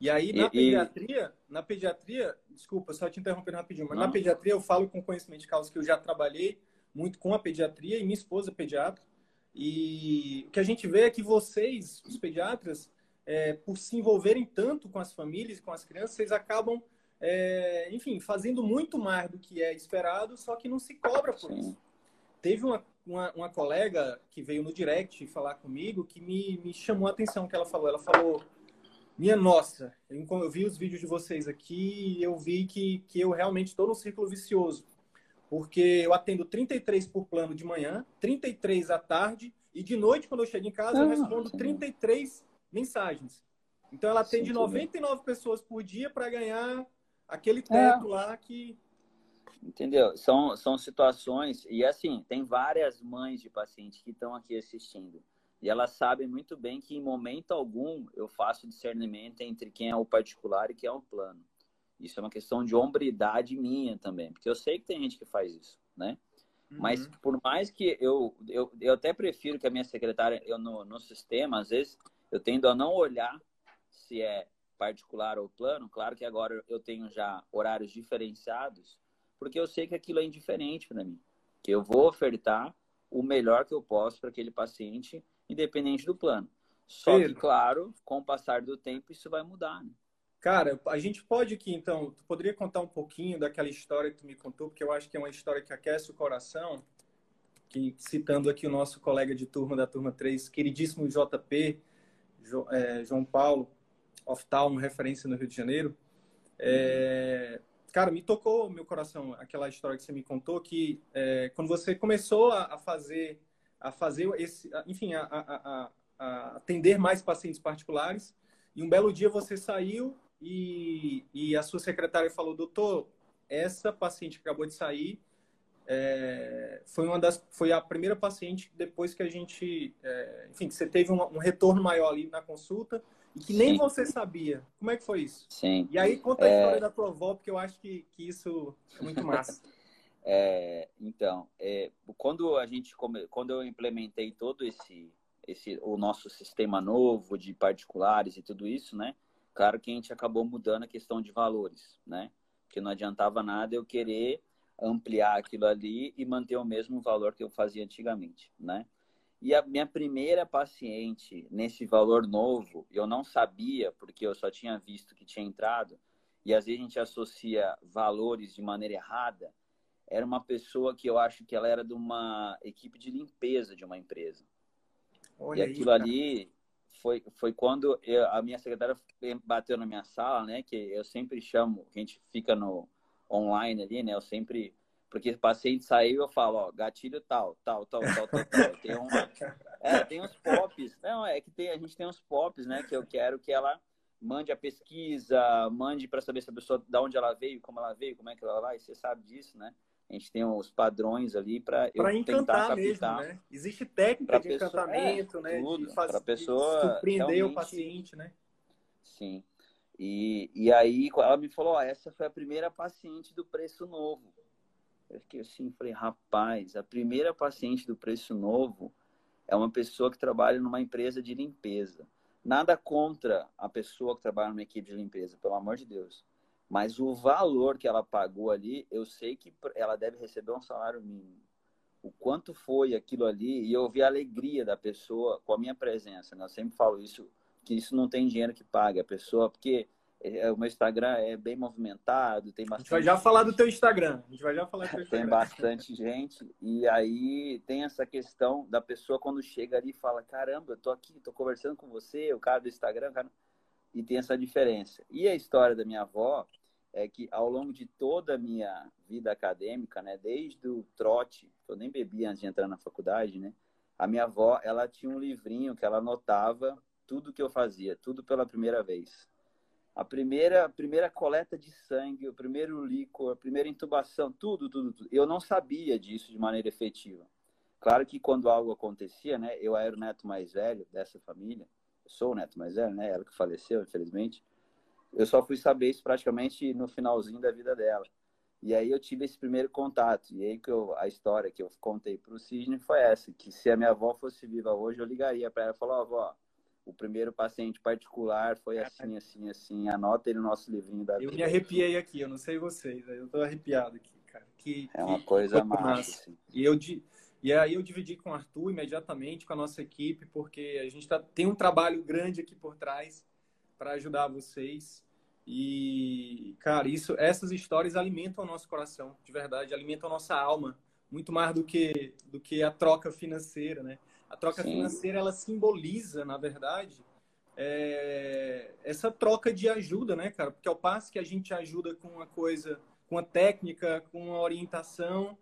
E aí na e, pediatria, e... na pediatria, desculpa, só te interrompendo rapidinho, mas Não. na pediatria eu falo com conhecimento de causa que eu já trabalhei muito com a pediatria e minha esposa é pediatra. E o que a gente vê é que vocês, os pediatras, é, por se envolverem tanto com as famílias e com as crianças, vocês acabam é, enfim, fazendo muito mais do que é esperado, só que não se cobra por Sim. isso. Teve uma, uma, uma, colega que veio no direct falar comigo que me, me chamou a atenção que ela falou. Ela falou, minha nossa, eu, eu vi os vídeos de vocês aqui e eu vi que, que eu realmente estou no círculo vicioso. Porque eu atendo 33 por plano de manhã, 33 à tarde, e de noite, quando eu chego em casa, eu respondo 33 mensagens. Então ela atende 99 pessoas por dia para ganhar aquele é. teto é. lá que. Entendeu? São, são situações, e assim, tem várias mães de pacientes que estão aqui assistindo. E elas sabem muito bem que em momento algum eu faço discernimento entre quem é o particular e quem é o plano. Isso é uma questão de hombridade minha também, porque eu sei que tem gente que faz isso, né? Uhum. Mas por mais que eu, eu, eu até prefiro que a minha secretária, eu no, no sistema, às vezes, eu tendo a não olhar se é particular ou plano, claro que agora eu tenho já horários diferenciados, porque eu sei que aquilo é indiferente para mim, que eu vou ofertar o melhor que eu posso para aquele paciente, independente do plano. Só Pedro. que, claro, com o passar do tempo, isso vai mudar. Né? Cara, a gente pode aqui, então, tu poderia contar um pouquinho daquela história que tu me contou, porque eu acho que é uma história que aquece o coração, que citando aqui o nosso colega de turma da turma 3, queridíssimo JP, é, João Paulo, Town, referência no Rio de Janeiro. É, cara, me tocou meu coração aquela história que você me contou que é, quando você começou a, a, fazer a fazer esse, enfim, a, a, a, atender mais pacientes particulares e um belo dia você saiu e, e a sua secretária falou, doutor, essa paciente que acabou de sair é, foi uma das foi a primeira paciente depois que a gente é, enfim que você teve um, um, retorno maior ali na consulta e que Sim. nem você sabia como é que foi isso Sim. e aí conta a é... história da tua avó porque eu acho que, que isso é muito massa [laughs] é, então é, quando a gente quando eu implementei todo esse esse o nosso sistema novo de particulares e tudo isso né claro que a gente acabou mudando a questão de valores né porque não adiantava nada eu querer ampliar aquilo ali e manter o mesmo valor que eu fazia antigamente, né? E a minha primeira paciente nesse valor novo, eu não sabia, porque eu só tinha visto que tinha entrado, e às vezes a gente associa valores de maneira errada, era uma pessoa que eu acho que ela era de uma equipe de limpeza de uma empresa. Olha e aquilo aí, ali foi, foi quando eu, a minha secretária bateu na minha sala, né? Que eu sempre chamo, que a gente fica no, online ali, né? Eu sempre. Porque o paciente saiu, eu falo, ó, gatilho tal, tal, tal, tal, tal, tal. Tem uma. [laughs] É, tem uns pops. Não, é que tem, a gente tem uns pops, né? Que eu quero que ela mande a pesquisa, mande para saber se a pessoa, da onde ela veio, como ela veio, como é que ela vai, você sabe disso, né? A gente tem os padrões ali para eu encantar tentar mesmo, né? Existe técnica de pessoa, encantamento, é, né? Tudo, para pessoa surpreender o paciente, né? Sim. E, e aí ela me falou, ó, essa foi a primeira paciente do preço novo. Eu fiquei assim, falei, rapaz, a primeira paciente do preço novo é uma pessoa que trabalha numa empresa de limpeza. Nada contra a pessoa que trabalha numa equipe de limpeza, pelo amor de Deus. Mas o valor que ela pagou ali, eu sei que ela deve receber um salário mínimo. O quanto foi aquilo ali, e eu vi a alegria da pessoa com a minha presença. Né? Eu sempre falo isso que isso não tem dinheiro que pague a pessoa, porque o meu Instagram é bem movimentado, tem bastante. A gente vai já falar do teu Instagram. A gente vai já falar do teu [laughs] Instagram. tem bastante gente e aí tem essa questão da pessoa quando chega ali e fala: "Caramba, eu tô aqui, tô conversando com você, o cara do Instagram, cara... e tem essa diferença. E a história da minha avó é que ao longo de toda a minha vida acadêmica, né, desde o trote, que eu nem bebia antes de entrar na faculdade, né? A minha avó, ela tinha um livrinho que ela anotava tudo que eu fazia, tudo pela primeira vez. A primeira, a primeira coleta de sangue, o primeiro líquor, a primeira intubação, tudo, tudo, tudo. Eu não sabia disso de maneira efetiva. Claro que quando algo acontecia, né, eu era o neto mais velho dessa família, eu sou o neto mais velho, né, ela que faleceu, infelizmente. Eu só fui saber isso praticamente no finalzinho da vida dela. E aí eu tive esse primeiro contato. E aí que eu, a história que eu contei para o Cisne foi essa, que se a minha avó fosse viva hoje, eu ligaria para ela e falar, oh, avó, o primeiro paciente particular foi assim, assim, assim. Anota ele no nosso livrinho da vida. Eu me arrepiei aqui, eu não sei vocês, eu tô arrepiado aqui, cara. Que, é uma que, coisa massa. Assim. E, eu, e aí eu dividi com o Arthur imediatamente, com a nossa equipe, porque a gente tá, tem um trabalho grande aqui por trás para ajudar vocês. E, cara, isso, essas histórias alimentam o nosso coração, de verdade, alimentam a nossa alma, muito mais do que, do que a troca financeira, né? A troca Sim. financeira ela simboliza, na verdade, é, essa troca de ajuda, né, cara? Porque ao passo que a gente ajuda com uma coisa, com uma técnica, com uma orientação,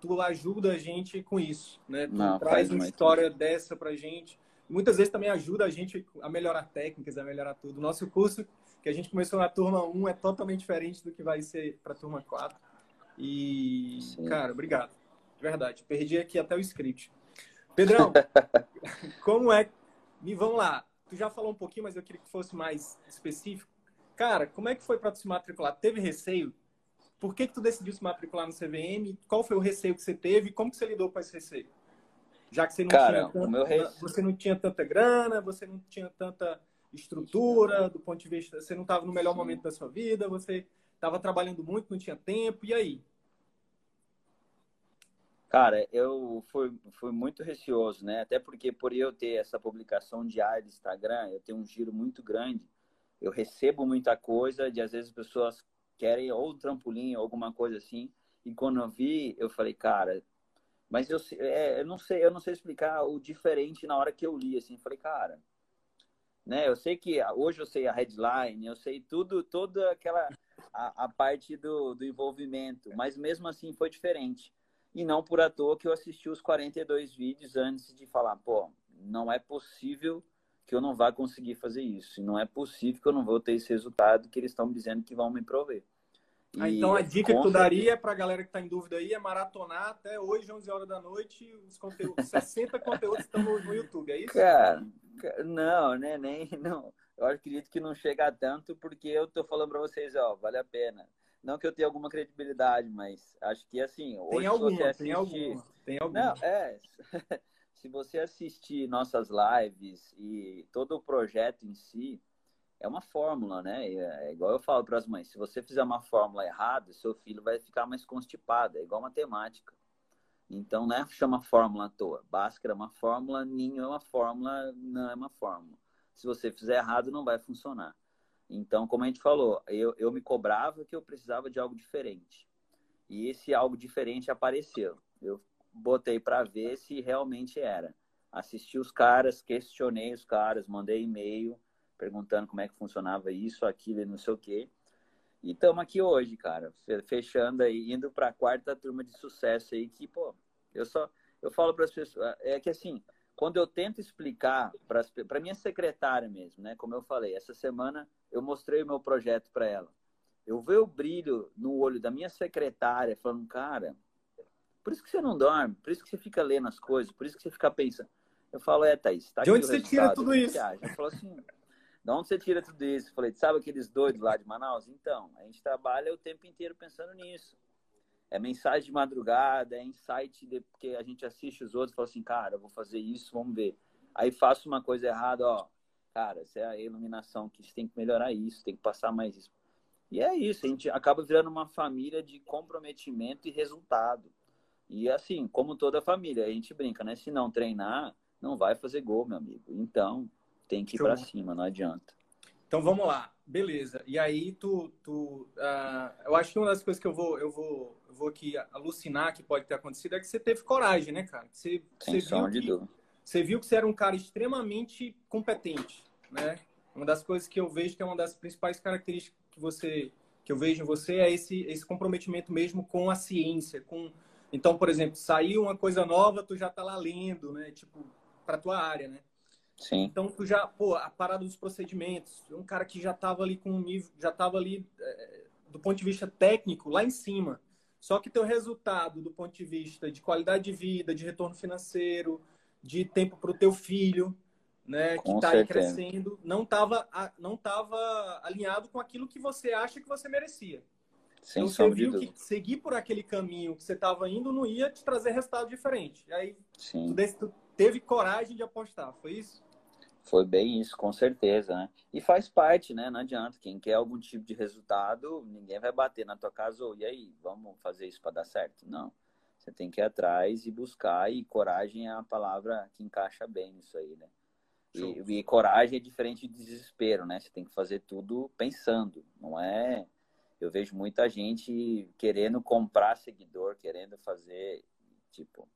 tu ajuda a gente com isso, né? Tu Não, traz uma história tempo. dessa pra gente. Muitas vezes também ajuda a gente a melhorar técnicas, a melhorar tudo. O nosso curso que a gente começou na turma 1 é totalmente diferente do que vai ser para a turma 4. E, Sim. cara, obrigado. De verdade. Perdi aqui até o script. Pedrão, [laughs] como é. Me vamos lá. Tu já falou um pouquinho, mas eu queria que fosse mais específico. Cara, como é que foi para tu se matricular? Teve receio? Por que, que tu decidiu se matricular no CVM? Qual foi o receio que você teve? Como que você lidou com esse receio? Já que você não, Cara, tinha, tanta, receio... você não tinha tanta grana, você não tinha tanta estrutura, do ponto de vista, você não estava no melhor momento da sua vida, você estava trabalhando muito, não tinha tempo, e aí? Cara, eu fui, fui muito receoso, né? Até porque por eu ter essa publicação diária do Instagram, eu tenho um giro muito grande. Eu recebo muita coisa de às vezes as pessoas querem ou trampolim ou alguma coisa assim. E quando eu vi, eu falei, cara, mas eu, é, eu não sei, eu não sei explicar o diferente na hora que eu li assim. Falei, cara, né? Eu sei que hoje eu sei a headline, eu sei tudo, toda aquela a, a parte do, do envolvimento, mas mesmo assim foi diferente. E não por à toa que eu assisti os 42 vídeos antes de falar, pô, não é possível que eu não vá conseguir fazer isso. E não é possível que eu não vou ter esse resultado que eles estão dizendo que vão me prover. Ah, então a dica que tu daria para a galera que está em dúvida aí é maratonar até hoje, 11 horas da noite, os [laughs] conteúdos, 60 conteúdos estão no, no, YouTube, é isso? Cara, não, né, nem, [laughs] não. Eu acredito que não chega a tanto porque eu tô falando para vocês, ó, vale a pena. Não que eu tenha alguma credibilidade, mas acho que assim, hoje tem alguma, assistir... tem alguma, tem alguma. Não, é, [laughs] se você assistir nossas lives e todo o projeto em si, é uma fórmula, né? É igual eu falo para as mães, se você fizer uma fórmula errada, seu filho vai ficar mais constipado, é igual matemática. Então, não é chama fórmula à toa. Bhaskara é uma fórmula, ninho é uma fórmula, não é uma fórmula. Se você fizer errado, não vai funcionar. Então, como a gente falou, eu, eu me cobrava que eu precisava de algo diferente. E esse algo diferente apareceu. Eu botei para ver se realmente era. Assisti os caras, questionei os caras, mandei e-mail perguntando como é que funcionava isso, aquilo e não sei o quê. E estamos aqui hoje, cara, fechando aí, indo para a quarta turma de sucesso aí, que, pô, eu só, eu falo para as pessoas, é que assim, quando eu tento explicar para minha secretária mesmo, né, como eu falei, essa semana eu mostrei o meu projeto para ela. Eu vejo o brilho no olho da minha secretária, falando, cara, por isso que você não dorme, por isso que você fica lendo as coisas, por isso que você fica pensando. Eu falo, é, Thaís, tá De onde você tira tudo isso? Eu falo assim, de onde você tira tudo isso? Eu falei, sabe aqueles doidos lá de Manaus? Então, a gente trabalha o tempo inteiro pensando nisso. É mensagem de madrugada, é insight de, porque a gente assiste os outros e fala assim, cara, eu vou fazer isso, vamos ver. Aí faço uma coisa errada, ó, cara, essa é a iluminação que você tem que melhorar isso, tem que passar mais isso. E é isso, a gente acaba virando uma família de comprometimento e resultado. E assim, como toda família, a gente brinca, né? Se não treinar, não vai fazer gol, meu amigo. Então, tem que ir para cima, não adianta. Então vamos lá, beleza. E aí tu, tu uh, eu acho que uma das coisas que eu vou, eu vou, eu vou aqui alucinar que pode ter acontecido é que você teve coragem, né, cara? Você, Sem você viu que, você viu que você era um cara extremamente competente, né? Uma das coisas que eu vejo que é uma das principais características que você, que eu vejo em você é esse, esse comprometimento mesmo com a ciência, com então, por exemplo, saiu uma coisa nova, tu já tá lá lendo, né? Tipo, para tua área, né? Sim. Então, tu já, pô, a parada dos procedimentos, um cara que já estava ali com um nível, já estava ali é, do ponto de vista técnico lá em cima. Só que teu resultado do ponto de vista de qualidade de vida, de retorno financeiro, de tempo para o teu filho, né, que está aí crescendo, não estava não tava alinhado com aquilo que você acha que você merecia. Sem então, você viu que seguir por aquele caminho que você estava indo não ia te trazer resultado diferente. E aí. Tu, tu teve coragem de apostar, foi isso? Foi bem isso, com certeza, né? E faz parte, né? Não adianta. Quem quer algum tipo de resultado, ninguém vai bater na tua casa ou, e aí, vamos fazer isso para dar certo? Não. Você tem que ir atrás e buscar, e coragem é a palavra que encaixa bem nisso aí, né? E, e, coragem é diferente de desespero, né? Você tem que fazer tudo pensando, não é? Eu vejo muita gente querendo comprar seguidor, querendo fazer, tipo,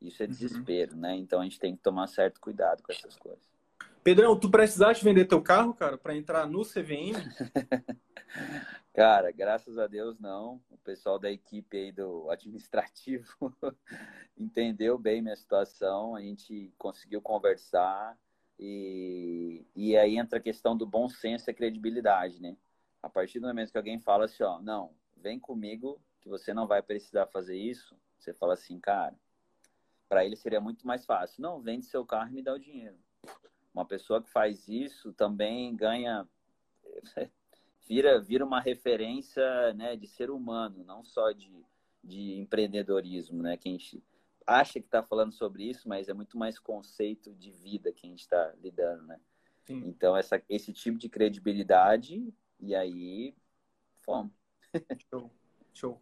isso é uhum. desespero, uhum. né? Então a gente tem que tomar certo cuidado com essas coisas. Pedrão, tu precisaste vender teu carro, cara, para entrar no CVM? [laughs] cara, graças a Deus não. O pessoal da equipe aí do administrativo [laughs] entendeu bem minha situação. A gente conseguiu conversar e, e aí entra a questão do bom senso e credibilidade, né? A partir do momento que alguém fala assim, ó, não, vem comigo que você não vai precisar fazer isso, você fala assim, cara, para ele seria muito mais fácil. Não, vende seu carro e me dá o dinheiro. Uma pessoa que faz isso também ganha [laughs] vira vira uma referência, né, de ser humano, não só de, de empreendedorismo, né, que a gente acha que está falando sobre isso, mas é muito mais conceito de vida que a gente está lidando, né? Sim. Então essa esse tipo de credibilidade e aí fomos. Show, show.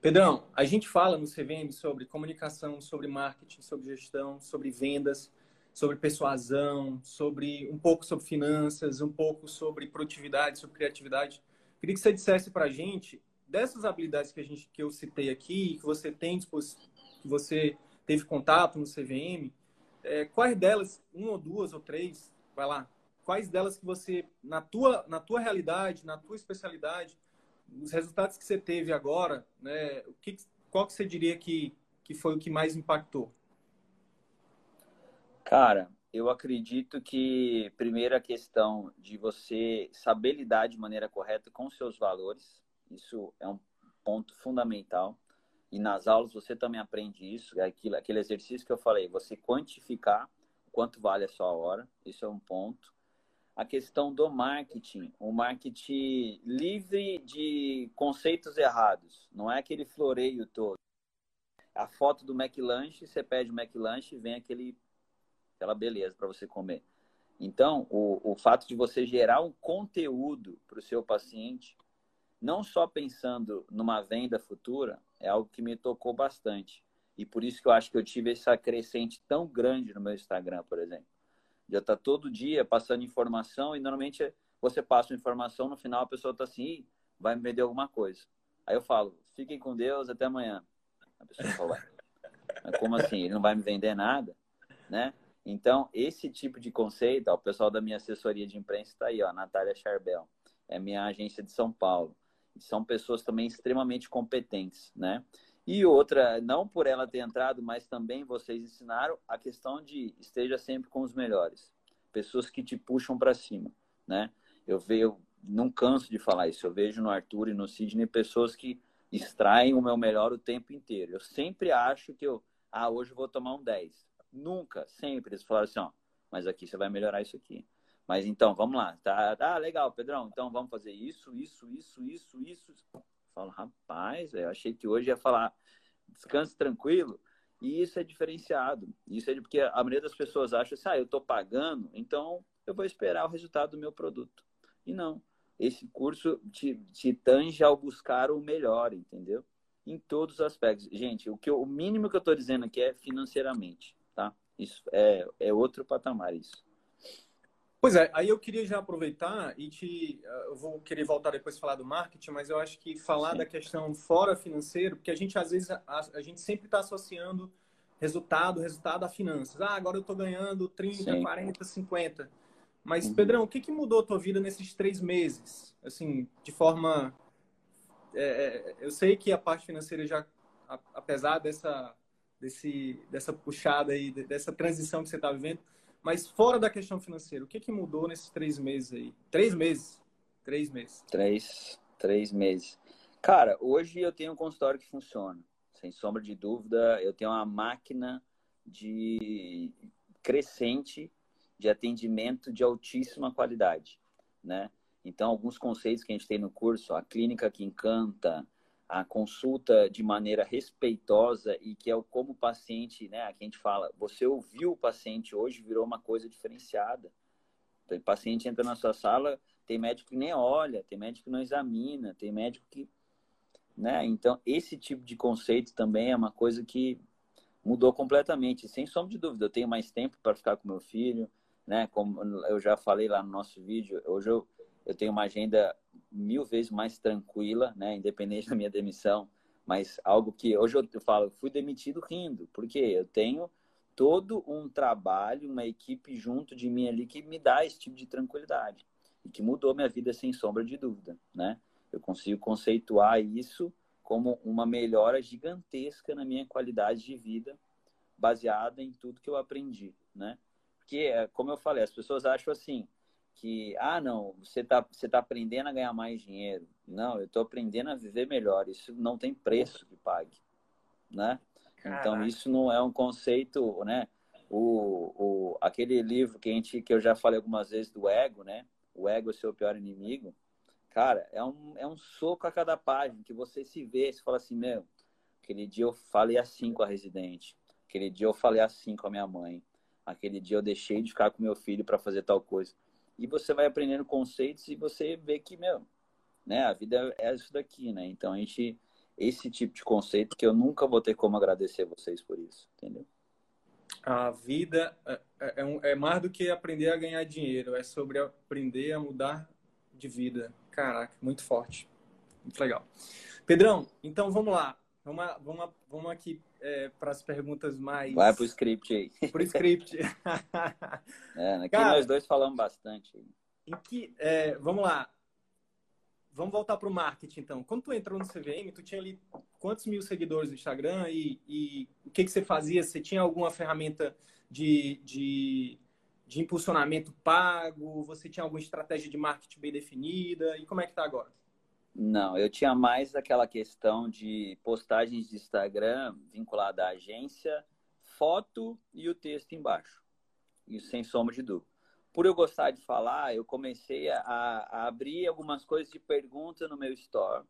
Pedrão, a gente fala no CVM sobre comunicação, sobre marketing, sobre gestão, sobre vendas sobre persuasão, sobre um pouco sobre finanças, um pouco sobre produtividade, sobre criatividade. Queria que você dissesse para a gente dessas habilidades que a gente que eu citei aqui, que você tem que você teve contato no CVM, é, quais delas, uma ou duas ou três, vai lá, quais delas que você na tua na tua realidade, na tua especialidade, os resultados que você teve agora, né, o que qual que você diria que que foi o que mais impactou? Cara, eu acredito que, primeiro, a questão de você saber lidar de maneira correta com seus valores, isso é um ponto fundamental. E nas aulas você também aprende isso, é aquilo, aquele exercício que eu falei, você quantificar quanto vale a sua hora, isso é um ponto. A questão do marketing, o marketing livre de conceitos errados, não é aquele floreio todo. A foto do McLanche, você pede o McLanche e vem aquele, aquela beleza para você comer. Então, o, o fato de você gerar um conteúdo para o seu paciente, não só pensando numa venda futura, é algo que me tocou bastante. E por isso que eu acho que eu tive essa crescente tão grande no meu Instagram, por exemplo. Já está todo dia passando informação e normalmente você passa uma informação, no final a pessoa está assim, vai me vender alguma coisa. Aí eu falo, fiquem com Deus, até amanhã. A pessoa fala, como assim? Ele não vai me vender nada, né? Então, esse tipo de conceito, ó, o pessoal da minha assessoria de imprensa está aí, ó, a Natália Charbel, é minha agência de São Paulo. São pessoas também extremamente competentes, né? E outra, não por ela ter entrado, mas também vocês ensinaram a questão de esteja sempre com os melhores. Pessoas que te puxam para cima, né? Eu vejo, não canso de falar isso, eu vejo no Arthur e no Sidney pessoas que extraem o meu melhor o tempo inteiro. Eu sempre acho que eu, ah, hoje eu vou tomar um 10. Nunca, sempre. Eles falaram assim, ó, mas aqui você vai melhorar isso aqui. Mas então, vamos lá. Tá, tá legal, Pedrão. Então vamos fazer isso, isso, isso, isso, isso. Eu falo, rapaz, eu achei que hoje ia falar descanse tranquilo. E isso é diferenciado. Isso é porque a maioria das pessoas acha assim, ah, eu estou pagando, então eu vou esperar o resultado do meu produto. E não. Esse curso te, te tange ao buscar o melhor, entendeu? Em todos os aspectos. Gente, o, que eu, o mínimo que eu estou dizendo aqui é financeiramente? Isso é, é outro patamar, isso. Pois é, aí eu queria já aproveitar e te. Eu vou querer voltar depois falar do marketing, mas eu acho que falar Sim. da questão fora financeiro, porque a gente às vezes a, a gente sempre está associando resultado, resultado a finanças. Ah, agora eu estou ganhando 30, Sim. 40, 50. Mas, uhum. Pedrão, o que, que mudou a tua vida nesses três meses? Assim, de forma. É, é eu sei que a parte financeira já, apesar dessa, desse, dessa puxada aí, dessa transição que você está vivendo, mas fora da questão financeira, o que, que mudou nesses três meses aí? Três meses? Três meses. Três, três meses. Cara, hoje eu tenho um consultório que funciona. Sem sombra de dúvida, eu tenho uma máquina de crescente de atendimento de altíssima qualidade, né? Então, alguns conceitos que a gente tem no curso, a clínica que encanta, a consulta de maneira respeitosa e que é o como o paciente, né, aqui a gente fala, você ouviu o paciente hoje virou uma coisa diferenciada. O paciente entra na sua sala, tem médico que nem olha, tem médico que não examina, tem médico que, né? Então, esse tipo de conceito também é uma coisa que mudou completamente, sem sombra de dúvida. Eu tenho mais tempo para ficar com meu filho, né? Como eu já falei lá no nosso vídeo, hoje eu, eu tenho uma agenda mil vezes mais tranquila, né? Independente da minha demissão, mas algo que hoje eu falo, fui demitido rindo, porque eu tenho todo um trabalho, uma equipe junto de mim ali que me dá esse tipo de tranquilidade e que mudou minha vida sem sombra de dúvida, né? Eu consigo conceituar isso como uma melhora gigantesca na minha qualidade de vida, baseada em tudo que eu aprendi, né? Porque, como eu falei, as pessoas acham assim, que, ah, não, você está você tá aprendendo a ganhar mais dinheiro. Não, eu estou aprendendo a viver melhor. Isso não tem preço que pague, né? Então, Caraca. Então, isso não é um conceito, né? O, o, aquele livro que, a gente, que eu já falei algumas vezes do ego, né? O ego é o seu pior inimigo. Cara, é um, é um soco a cada página que você se vê, você fala assim, meu, aquele dia eu falei assim com a residente, aquele dia eu falei assim com a minha mãe, aquele dia eu deixei de ficar com meu filho para fazer tal coisa e você vai aprendendo conceitos e você vê que, meu, né, a vida é isso daqui, né? Então a gente esse tipo de conceito que eu nunca vou ter como agradecer vocês por isso, entendeu? A vida é, é, é, é mais do que aprender a ganhar dinheiro, é sobre aprender a mudar de vida. Caraca, muito forte. Muito legal. Pedrão, então vamos lá. Vamos, vamos, vamos aqui é, para as perguntas mais. Vai para o script aí. [laughs] Para o script. [laughs] é, aqui Cara, nós dois falamos bastante. Em que, é, vamos lá. Vamos voltar para o marketing, então. Quando tu entrou no CVM, tu tinha ali quantos mil seguidores no Instagram e, e o que, que você fazia? Você tinha alguma ferramenta de, de de impulsionamento pago? Você tinha alguma estratégia de marketing bem definida? E como é que está agora? Não, eu tinha mais aquela questão de postagens de Instagram vinculada à agência, foto e o texto embaixo. Isso sem sombra de dúvida. Por eu gostar de falar, eu comecei a, a abrir algumas coisas de pergunta no meu store,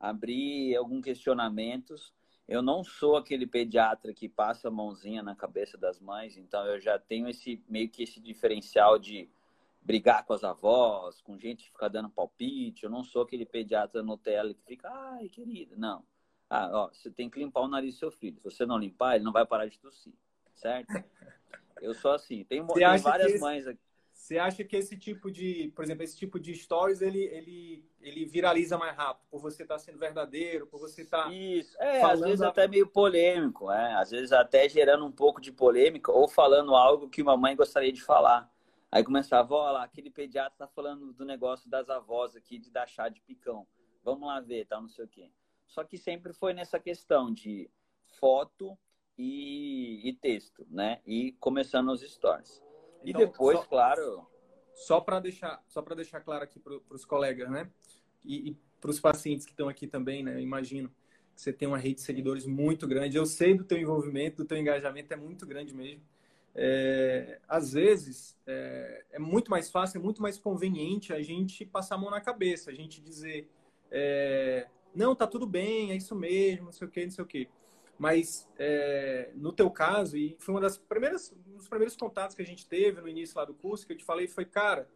abrir alguns questionamentos. Eu não sou aquele pediatra que passa a mãozinha na cabeça das mães, então eu já tenho esse meio que esse diferencial de brigar com as avós, com gente que fica dando palpite. Eu não sou aquele pediatra Nutella que fica, ai, querida. Não. Ah, ó, você tem que limpar o nariz do seu filho. Se você não limpar, ele não vai parar de tossir. Certo? [laughs] Eu sou assim. Tem, tem várias mães aqui. Você acha que esse tipo de, por exemplo, esse tipo de stories ele, ele, ele viraliza mais rápido por você estar tá sendo verdadeiro, por você estar tá Isso, é, às vezes a... até meio polêmico, é, às vezes até gerando um pouco de polêmica ou falando algo que uma mãe gostaria de falar. Aí começava, ó lá, aquele pediatra tá falando do negócio das avós aqui de dar chá de picão. Vamos lá ver, tal, não sei o quê. Só que sempre foi nessa questão de foto e, e texto, né? E começando os stories. Então, e depois, só, claro. Só para deixar, só para deixar claro aqui para os colegas, né? E, e para os pacientes que estão aqui também, né? Eu imagino que você tem uma rede de seguidores muito grande. Eu sei do teu envolvimento, do teu engajamento é muito grande mesmo é, às vezes é, é, muito mais fácil, é muito mais conveniente a gente passar a mão na cabeça, a gente dizer é, não, tá tudo bem, é isso mesmo, não sei o que, não sei o que. Mas é, no teu caso, e foi uma das primeiras, um dos primeiros contatos que a gente teve no início lá do curso, que eu te falei, foi, cara,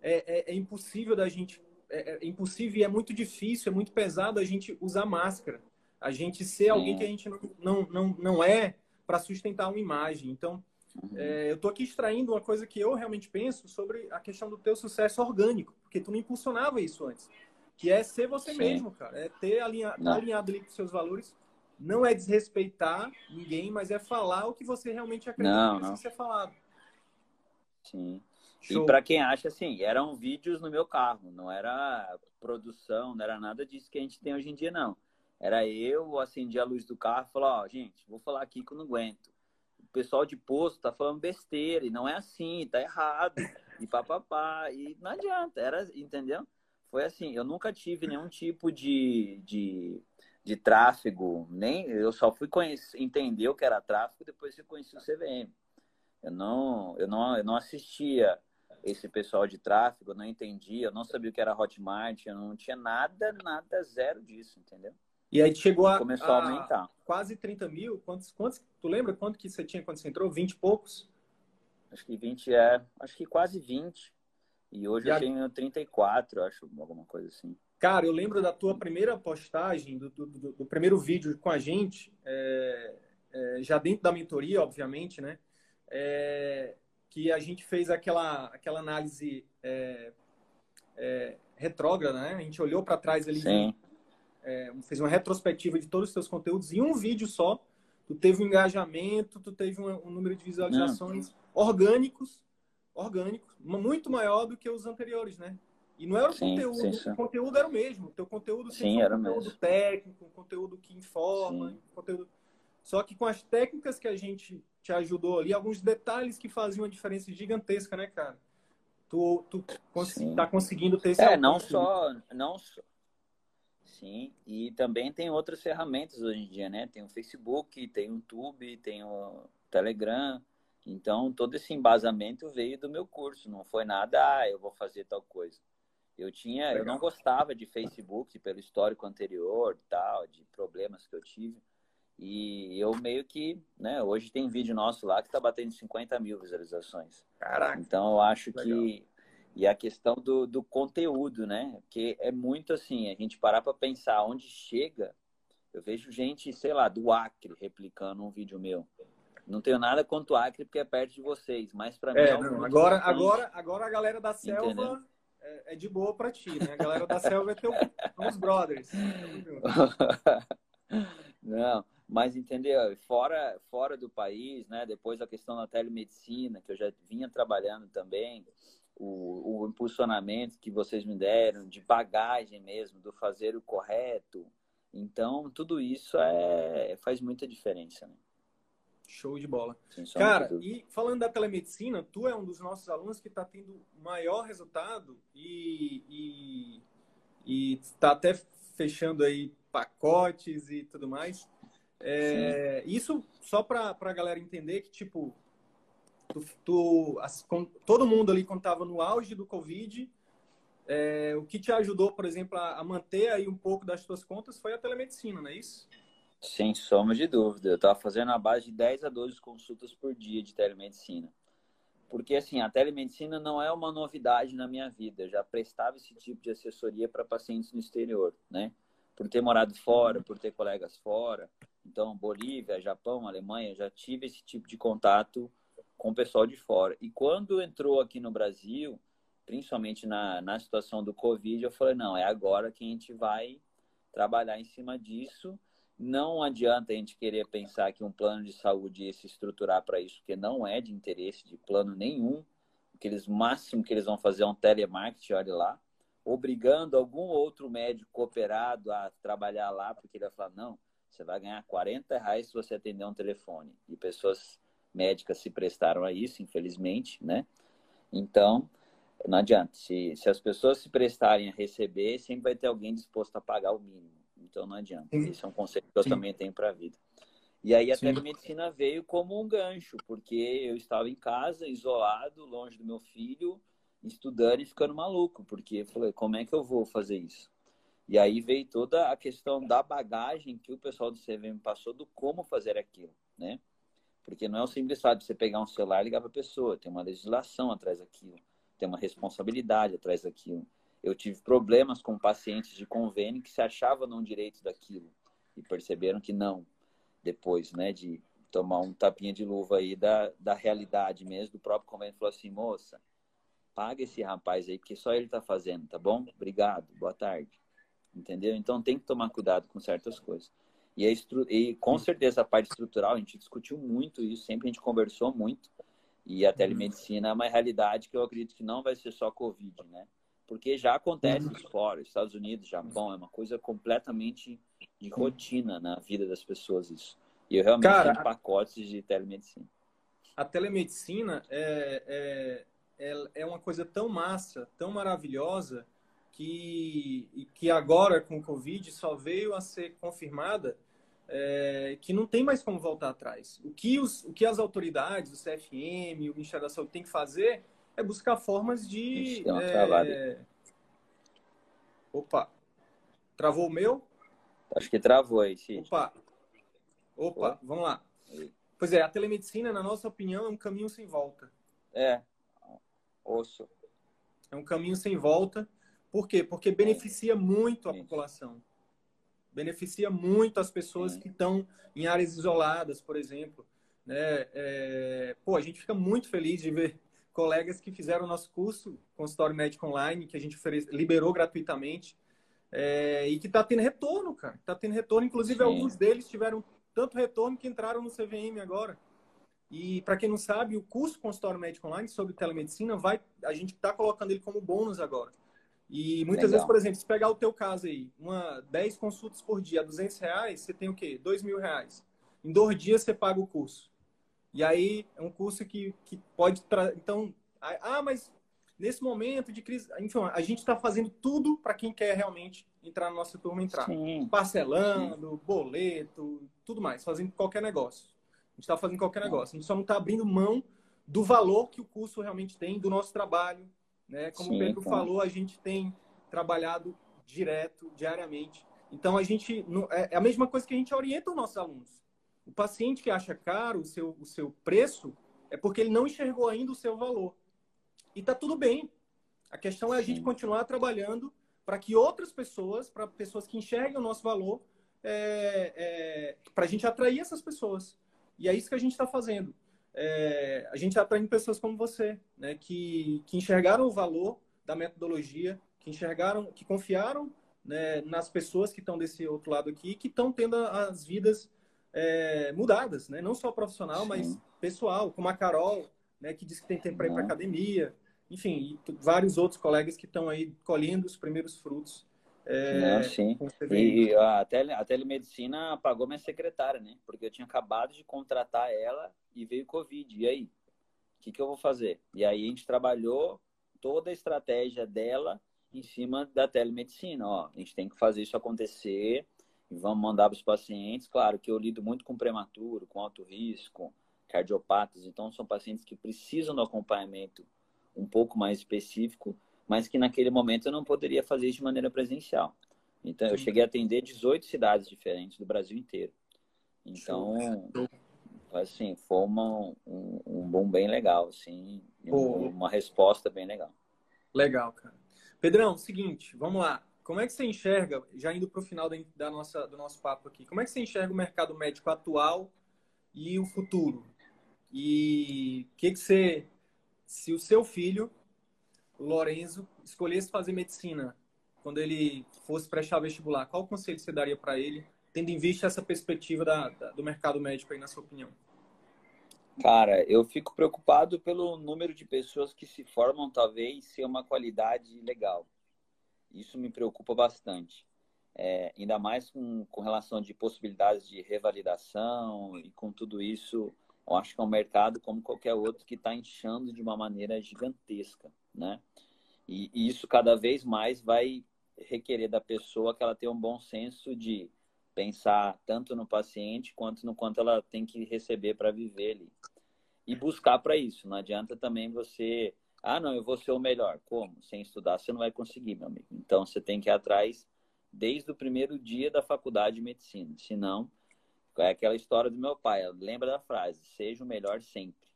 é, é, é impossível da gente, é, é, impossível e é muito difícil, é muito pesado a gente usar máscara, a gente ser Sim. alguém que a gente não, não, não, não é para sustentar uma imagem. Então, Uhum. É, eu estou aqui extraindo uma coisa que eu realmente penso sobre a questão do teu sucesso orgânico, porque tu não impulsionava isso antes. Que é ser você Sim. mesmo, cara. É ter alinha, tá alinhado ali com seus valores. Não é desrespeitar ninguém, mas é falar o que você realmente acredita não, que precisa ser falado. Sim. Show. E para quem acha, assim, eram vídeos no meu carro, não era produção, não era nada disso que a gente tem hoje em dia, não. Era eu, acendi a luz do carro e falei, ó, oh, gente, vou falar aqui que eu não aguento pessoal de posto tá falando besteira, e não é assim, tá errado, e papapá, e não adianta, era, entendeu? Foi assim, eu nunca tive nenhum tipo de, de, de tráfego, nem, eu só fui conhecer, entender o que era tráfego depois que eu conheci o CVM. Eu não, eu não, eu não assistia esse pessoal de tráfego, eu não entendia, eu não sabia o que era Hotmart, eu não tinha nada, nada, zero disso, entendeu? E aí chegou a, começou a, aumentar. quase 30 mil. Quantos, quantos, tu lembra quanto que você tinha quando você entrou? 20 e poucos? Acho que 20 é. Acho que quase 20. E hoje e eu a... tenho 34, acho, alguma coisa assim. Cara, eu lembro da tua primeira postagem, do, do, do, do primeiro vídeo com a gente, é, é, já dentro da mentoria, obviamente, né? É, que a gente fez aquela, aquela análise é, é, retrógrada, né? A gente olhou para trás ali. Sim é, fez uma retrospectiva de todos os seus conteúdos em um vídeo só. Tu teve um engajamento, tu teve um, um número de visualizações não. orgânicos, orgânicos, muito maior do que os anteriores, né? E não era o sim, conteúdo, sim, o conteúdo era o mesmo. O teu conteúdo sim, era um conteúdo mesmo. técnico, um conteúdo que informa, sim. conteúdo. Só que com as técnicas que a gente te ajudou ali, alguns detalhes que faziam uma diferença gigantesca, né, cara? Tu, tu cons tá conseguindo ter esse É, não só, não só, Sim, e também tem outras ferramentas hoje em dia, né? Tem o Facebook, tem o YouTube, tem o Telegram. Então, todo esse embasamento veio do meu curso, não foi nada, ah, eu vou fazer tal coisa. Eu tinha, Legal. eu não gostava de Facebook pelo histórico anterior, tal, de problemas que eu tive. E eu meio que, né, hoje tem vídeo nosso lá que tá batendo 50 mil visualizações. Caraca. Então eu acho Legal. que e a questão do, do conteúdo, né? Porque é muito assim, a gente parar para pensar onde chega. Eu vejo gente, sei lá, do Acre replicando um vídeo meu. Não tenho nada contra o Acre porque é perto de vocês, mas para mim é, é não, agora, agora, agora a galera da selva é, é, de boa para ti, né? A galera da selva é teu, os brothers. [laughs] Não, mas entendeu? Fora, fora do país, né? Depois a questão da telemedicina, que eu já vinha trabalhando também o, o impulsionamento que vocês me deram, de bagagem mesmo, do fazer o correto. Então, tudo isso é, faz muita diferença. Né? Show de bola. Cara, e falando da telemedicina, tu é um dos nossos alunos que está tendo maior resultado e está até fechando aí pacotes e tudo mais. É, isso só para a galera entender que, tipo, tu, tu as, com, todo mundo ali estava no auge do Covid, é, o que te ajudou, por exemplo, a, a, manter aí um pouco das tuas contas foi a telemedicina, não é isso? Sem sombra de dúvida. Eu estava fazendo a base de 10 a 12 consultas por dia de telemedicina. Porque, assim, a telemedicina não é uma novidade na minha vida. Eu já prestava esse tipo de assessoria para pacientes no exterior, né? Por ter morado fora, por ter colegas fora. Então, Bolívia, Japão, Alemanha, já tive esse tipo de contato com o pessoal de fora. E quando entrou aqui no Brasil, principalmente na, na situação do Covid, eu falei, não, é agora que a gente vai trabalhar em cima disso não adianta a gente querer pensar que um plano de saúde ia se estruturar para isso, porque não é de interesse de plano nenhum. O máximo que eles vão fazer é um telemarketing, olha lá, obrigando algum outro médico cooperado a trabalhar lá, porque ele vai falar, não, você vai ganhar 40 reais se você atender um telefone. E pessoas médicas se prestaram a isso, infelizmente, né? Então, não adianta. Se, se as pessoas se prestarem a receber, sempre vai ter alguém disposto a pagar o mínimo. Então não adianta. Sim. Esse é um conceito que eu Sim. também tenho para a vida. E aí a telemedicina veio como um gancho, porque eu estava em casa, isolado, longe do meu filho, estudando e ficando maluco, porque eu falei, como é que eu vou fazer isso? E aí veio toda a questão da bagagem que o pessoal do CVM passou do como fazer aquilo, né? Porque não é o simples fato de você pegar um celular e ligar para a pessoa, tem uma legislação atrás daquilo, tem uma responsabilidade atrás daquilo. Eu tive problemas com pacientes de convênio que se achavam não direito daquilo e perceberam que não, depois, né, de tomar um tapinha de luva aí da, da realidade mesmo, do próprio convênio falou assim, moça, paga esse rapaz aí, porque só ele tá fazendo, tá bom? Obrigado, boa tarde. Entendeu? Então tem que tomar cuidado com certas coisas. E, estru... e com certeza a parte estrutural, a gente discutiu muito isso, sempre a gente conversou muito. E a telemedicina é uma realidade que eu acredito que não vai ser só Covid, né? porque já acontece uhum. fora, Estados Unidos, Japão, é uma coisa completamente de rotina na vida das pessoas isso. E eu realmente Cara, tenho pacotes de telemedicina. A telemedicina é, é, é, é, uma coisa tão massa, tão maravilhosa, que, que agora com o Covid só veio a ser confirmada é, que não tem mais como voltar atrás. O que, os, o que as autoridades, o CFM, o Ministério da Saúde tem que fazer é buscar formas de. É... Opa! Travou o meu? Acho que travou aí, sim. Opa! Opa, vamos lá. Pois é, a telemedicina, na nossa opinião, é um caminho sem volta. É. Osso. É um caminho sem volta. Por quê? Porque beneficia muito a população. Beneficia muito as pessoas que estão em áreas isoladas, por exemplo. Né? É... Pô, a gente fica muito feliz de ver [laughs] colegas que fizeram o nosso curso consultório médico online, que a gente liberou gratuitamente, é, e que está tendo retorno, cara. Está tendo retorno. Inclusive, Sim. alguns deles tiveram tanto retorno que entraram no CVM agora. E para quem não sabe, o curso consultório médico online sobre telemedicina vai, a gente está colocando ele como bônus agora. E muitas Legal. vezes, por exemplo, se pegar o teu caso aí, uma 10 consultas por dia, a 200 reais, você tem o quê? 2 mil reais. Em dois dias você paga o curso. E aí é um curso que, que pode. Tra... Então, ah, mas nesse momento de crise. Enfim, a gente está fazendo tudo para quem quer realmente entrar na nossa turma entrar. Sim. Parcelando, boleto, tudo mais, fazendo qualquer negócio. A gente está fazendo qualquer negócio. A gente só não está abrindo mão do valor que o curso realmente tem, do nosso trabalho. Né? Como Sim, o Pedro falou, a gente tem trabalhado direto, diariamente. Então, a gente. É, é a mesma coisa que a gente orienta os nossos alunos. O paciente que acha caro o seu, o seu preço é porque ele não enxergou ainda o seu valor. E está tudo bem. A questão é a gente continuar trabalhando para que outras pessoas, para pessoas que enxerguem o nosso valor, é, é, para a gente atrair essas pessoas. E é isso que a gente está fazendo. É, a gente está atraindo pessoas como você, né, que, que enxergaram o valor da metodologia, que enxergaram, que confiaram né, nas pessoas que estão desse outro lado aqui, que estão tendo as vidas é, mudadas, né? Não só profissional, Sim. mas pessoal, como a Carol, né, que diz que tem tempo para ir para academia, enfim, vários outros colegas que estão aí colhendo os primeiros frutos É, Não, sim. E a, tele, a telemedicina pagou minha secretária, né? Porque eu tinha acabado de contratar ela e veio Covid. E aí? O que, que eu vou fazer? E aí a gente trabalhou toda a estratégia dela em cima da telemedicina. Ó, a gente tem que fazer isso acontecer e vamos mandar para os pacientes. Claro que eu lido muito com prematuro, com alto risco, cardiopatas. Então, são pacientes que precisam do acompanhamento um pouco mais específico mas que naquele momento eu não poderia fazer isso de maneira presencial. Então, eu cheguei a atender 18 cidades diferentes do Brasil inteiro. Então, assim, foi uma, um, um boom bem legal, assim, uma resposta bem legal. Legal, cara. Pedrão, seguinte, vamos lá. Como é que você enxerga, já indo para o final da nossa, do nosso papo aqui, como é que você enxerga o mercado médico atual e o futuro? E o que, que você, se o seu filho Lorenzo escolhesse fazer medicina quando ele fosse prestar vestibular, qual conselho você daria para ele, tendo em vista essa perspectiva da, da, do mercado médico aí, na sua opinião? Cara, eu fico preocupado pelo número de pessoas que se formam, talvez, ser uma qualidade legal. Isso me preocupa bastante. É, ainda mais com, com relação de possibilidades de revalidação e com tudo isso, eu acho que é um mercado como qualquer outro que está inchando de uma maneira gigantesca né? E, e isso cada vez mais vai requerer da pessoa que ela tenha um bom senso de pensar tanto no paciente quanto no quanto ela tem que receber para viver ali. E buscar para isso. Não adianta também você, ah, não, eu vou ser o melhor. Como? Sem estudar você não vai conseguir, meu amigo. Então você tem que ir atrás desde o primeiro dia da faculdade de medicina. Senão, é aquela história do meu pai. Lembra da frase: seja o melhor sempre.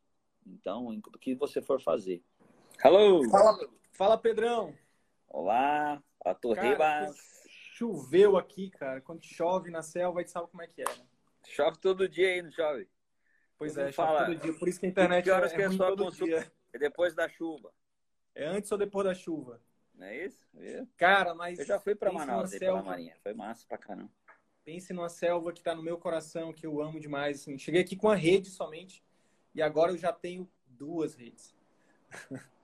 Então, o que você for fazer. Hello! Fala, fala Pedrão! Olá, a Torrebas! Choveu aqui, cara. Quando chove na selva, a gente sabe como é que é, né? Chove todo dia aí, não chove? Pois é, fala. todo dia. Por isso que a internet que horas é, que é todo consulta? dia. É depois da chuva. É antes ou depois da chuva? Não é isso? É. Cara, mas. Eu já fui pra Manaus, selva... pela Marinha. Foi massa pra caramba. Pense numa selva que tá no meu coração, que eu amo demais. Assim. Cheguei aqui com a rede somente. E agora eu já tenho duas redes. [laughs]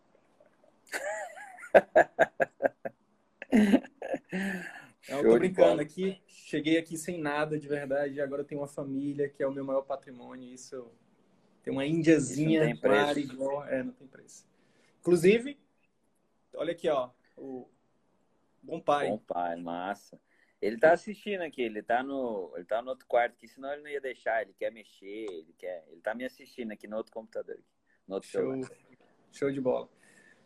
Eu tô brincando aqui, cheguei aqui sem nada de verdade, agora eu tenho uma família que é o meu maior patrimônio, isso tem uma índiazinha mar igual, é, não tem preço. Inclusive, olha aqui, ó, o Bom Pai. Bom Pai, massa. Ele tá assistindo aqui, ele tá no, ele tá no outro quarto aqui, senão ele não ia deixar, ele quer mexer, ele quer, ele tá me assistindo aqui no outro computador, no outro Show. Celular. Show de bola.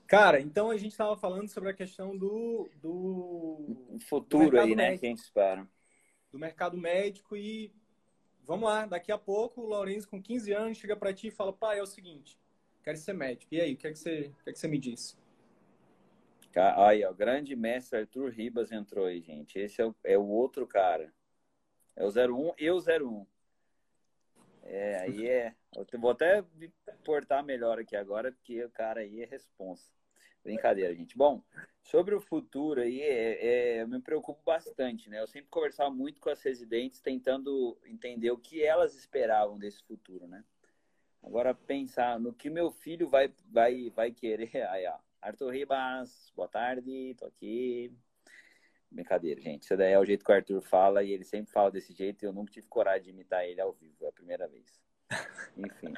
Cara, então a gente estava falando sobre a questão do, do futuro do aí, né? Médico, que a gente espera. Do mercado médico e vamos lá, daqui a pouco o Lourenço com 15 anos chega para ti e fala: "Pai, é o seguinte, quero ser médico". E aí, o que é que você, o que é que você me diz? Aí, ó, grande mestre Arthur Ribas entrou aí, gente. Esse é o, é o outro cara. É o 01 e o 01. É, aí é. Eu vou até me portar melhor aqui agora, porque o cara aí é responsa. Brincadeira, gente. Bom, sobre o futuro aí, é, é, eu me preocupo bastante, né? Eu sempre conversava muito com as residentes, tentando entender o que elas esperavam desse futuro, né? Agora, pensar no que meu filho vai, vai, vai querer. [laughs] Aí, ó. Arthur Ribas, boa tarde, tô aqui. Brincadeira, gente. Isso daí é o jeito que o Arthur fala e ele sempre fala desse jeito e eu nunca tive coragem de imitar ele ao vivo, é a primeira vez. [laughs] Enfim.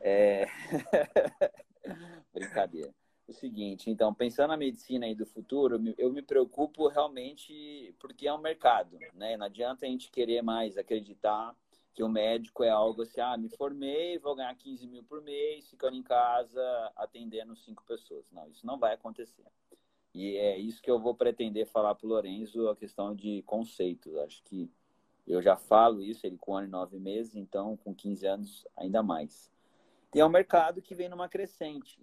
É... [laughs] Brincadeira. O seguinte, então, pensando na medicina aí do futuro, eu me preocupo realmente porque é um mercado, né? Não adianta a gente querer mais acreditar que o médico é algo assim, ah, me formei, vou ganhar 15 mil por mês, ficando em casa, atendendo cinco pessoas. Não, isso não vai acontecer. E é isso que eu vou pretender falar para o Lorenzo, a questão de conceitos. Acho que eu já falo isso, ele com um ano e nove meses, então com 15 anos ainda mais. E é um mercado que vem numa crescente.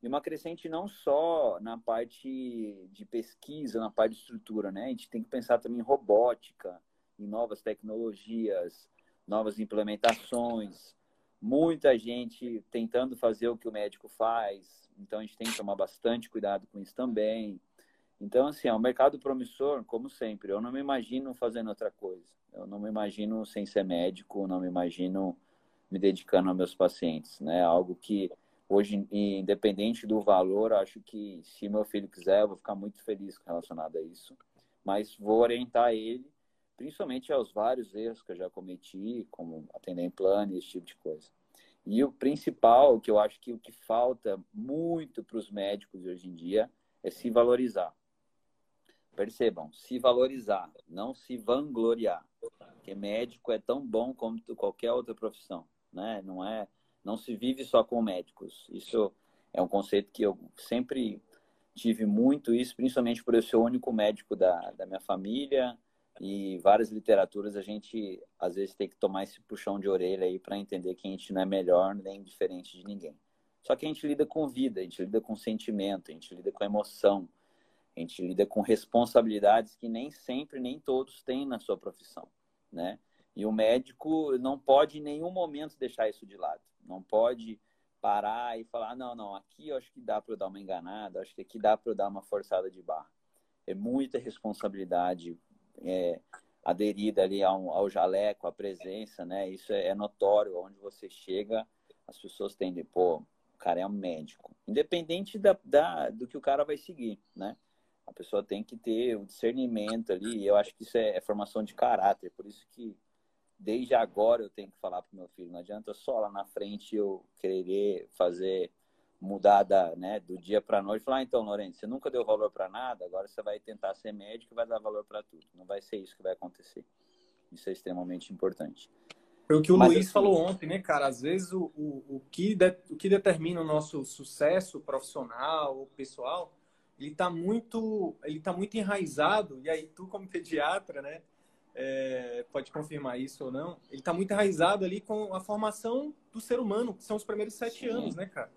E uma crescente não só na parte de pesquisa, na parte de estrutura, né? A gente tem que pensar também em robótica, em novas tecnologias, novas implementações. Muita gente tentando fazer o que o médico faz, então a gente tem que tomar bastante cuidado com isso também. Então, assim, é um mercado promissor, como sempre. Eu não me imagino fazendo outra coisa. Eu não me imagino sem ser médico, não me imagino me dedicando aos meus pacientes, né? Algo que hoje, independente do valor, acho que se meu filho quiser, eu vou ficar muito feliz relacionado a isso. mas vou orientar ele, principalmente aos vários erros que eu já cometi, como atender em plano e esse tipo de coisa. E o principal, que eu acho que o que falta muito para os médicos hoje em dia é se valorizar. Percebam, se valorizar, não se vangloriar. Porque médico é tão bom como qualquer outra profissão, né? Não é, não se vive só com médicos. Isso é um conceito que eu sempre tive muito isso, principalmente por eu ser o único médico da, da minha família e várias literaturas a gente às vezes tem que tomar esse puxão de orelha aí para entender que a gente não é melhor nem diferente de ninguém. Só que a gente lida com vida, a gente lida com sentimento, a gente lida com emoção, a gente lida com responsabilidades que nem sempre, nem todos têm na sua profissão, né? E o médico não pode em nenhum momento deixar isso de lado. Não pode parar e falar, não, não, aqui eu acho que dá para eu dar uma enganada, acho que aqui dá para eu dar uma forçada de barra. É muita responsabilidade é, aderida ali ao, ao jaleco, à presença, né? Isso é, é notório. Onde você chega, as pessoas tendem, pô, o cara é um médico. Independente da, da, do que o cara vai seguir, né? A pessoa tem que ter o discernimento ali. E eu acho que isso é, é formação de caráter. Por isso que desde agora eu tenho que falar para meu filho. Não adianta só lá na frente eu querer fazer mudar da, né, do dia para a noite. Falar, ah, então, Lourenço, você nunca deu valor para nada, agora você vai tentar ser médico e vai dar valor para tudo. Não vai ser isso que vai acontecer. Isso é extremamente importante. Foi o que o Mas, Luiz assim, falou ontem, né, cara? Às vezes o, o, o, que de, o que determina o nosso sucesso profissional ou pessoal, ele está muito, ele tá muito enraizado, e aí tu como pediatra, né, é, pode confirmar isso ou não, ele está muito enraizado ali com a formação do ser humano, que são os primeiros sete Sim. anos, né, cara?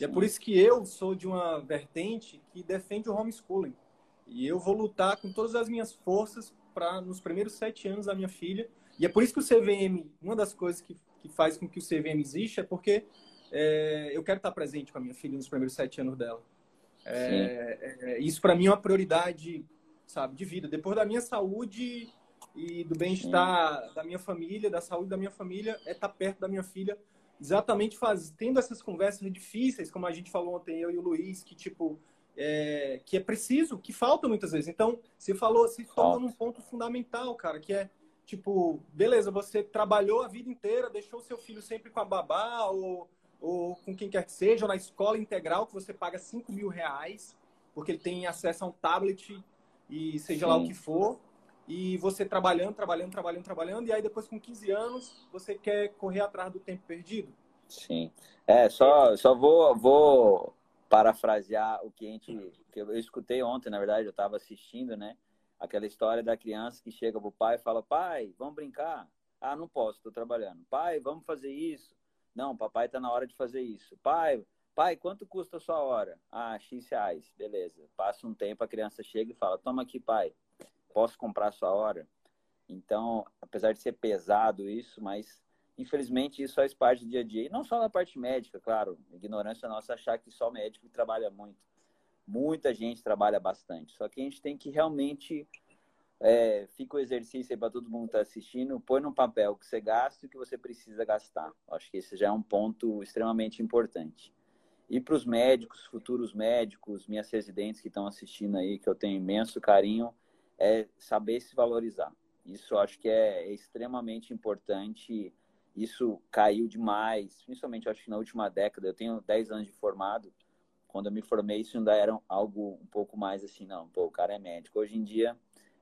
E é por isso que eu sou de uma vertente que defende o homeschooling. E eu vou lutar com todas as minhas forças para, nos primeiros sete anos da minha filha. E é por isso que o CVM, uma das coisas que, que faz com que o CVM exista é porque é, eu quero estar presente com a minha filha nos primeiros sete anos dela. É, é, isso para mim é uma prioridade, sabe, de vida. Depois da minha saúde e do bem-estar da minha família, da saúde da minha família, é estar perto da minha filha exatamente faz, tendo essas conversas difíceis, como a gente falou ontem, eu e o Luiz, que tipo, é, que é preciso, que falta muitas vezes. Então, você falou, você falta num ponto fundamental, cara, que é tipo, beleza, você trabalhou a vida inteira, deixou seu filho sempre com a babá ou, ou com quem quer que seja, ou na escola integral, que você paga 5 mil reais, porque ele tem acesso a um tablet e seja Sim. lá o que for e você trabalhando, trabalhando, trabalhando, trabalhando, e aí depois com 15 anos você quer correr atrás do tempo perdido? Sim. É, só, só vou, vou parafrasear o que a gente. Que eu escutei ontem, na verdade, eu estava assistindo, né? Aquela história da criança que chega pro pai e fala: pai, vamos brincar? Ah, não posso, estou trabalhando. Pai, vamos fazer isso? Não, papai está na hora de fazer isso. Pai, pai, quanto custa a sua hora? Ah, X reais. Beleza. Passa um tempo, a criança chega e fala: toma aqui, pai posso comprar a sua hora. Então, apesar de ser pesado isso, mas infelizmente isso faz parte do dia a dia. E não só na parte médica, claro. Ignorância nossa achar que só médico trabalha muito. Muita gente trabalha bastante. Só que a gente tem que realmente. É, fica o exercício aí para todo mundo que está assistindo. Põe no papel o que você gasta e o que você precisa gastar. Acho que esse já é um ponto extremamente importante. E para os médicos, futuros médicos, minhas residentes que estão assistindo aí, que eu tenho imenso carinho, é saber se valorizar. Isso acho que é, é extremamente importante. Isso caiu demais, principalmente acho que na última década. Eu tenho 10 anos de formado. Quando eu me formei, isso ainda era algo um pouco mais assim, não, pô, o cara é médico. Hoje em dia,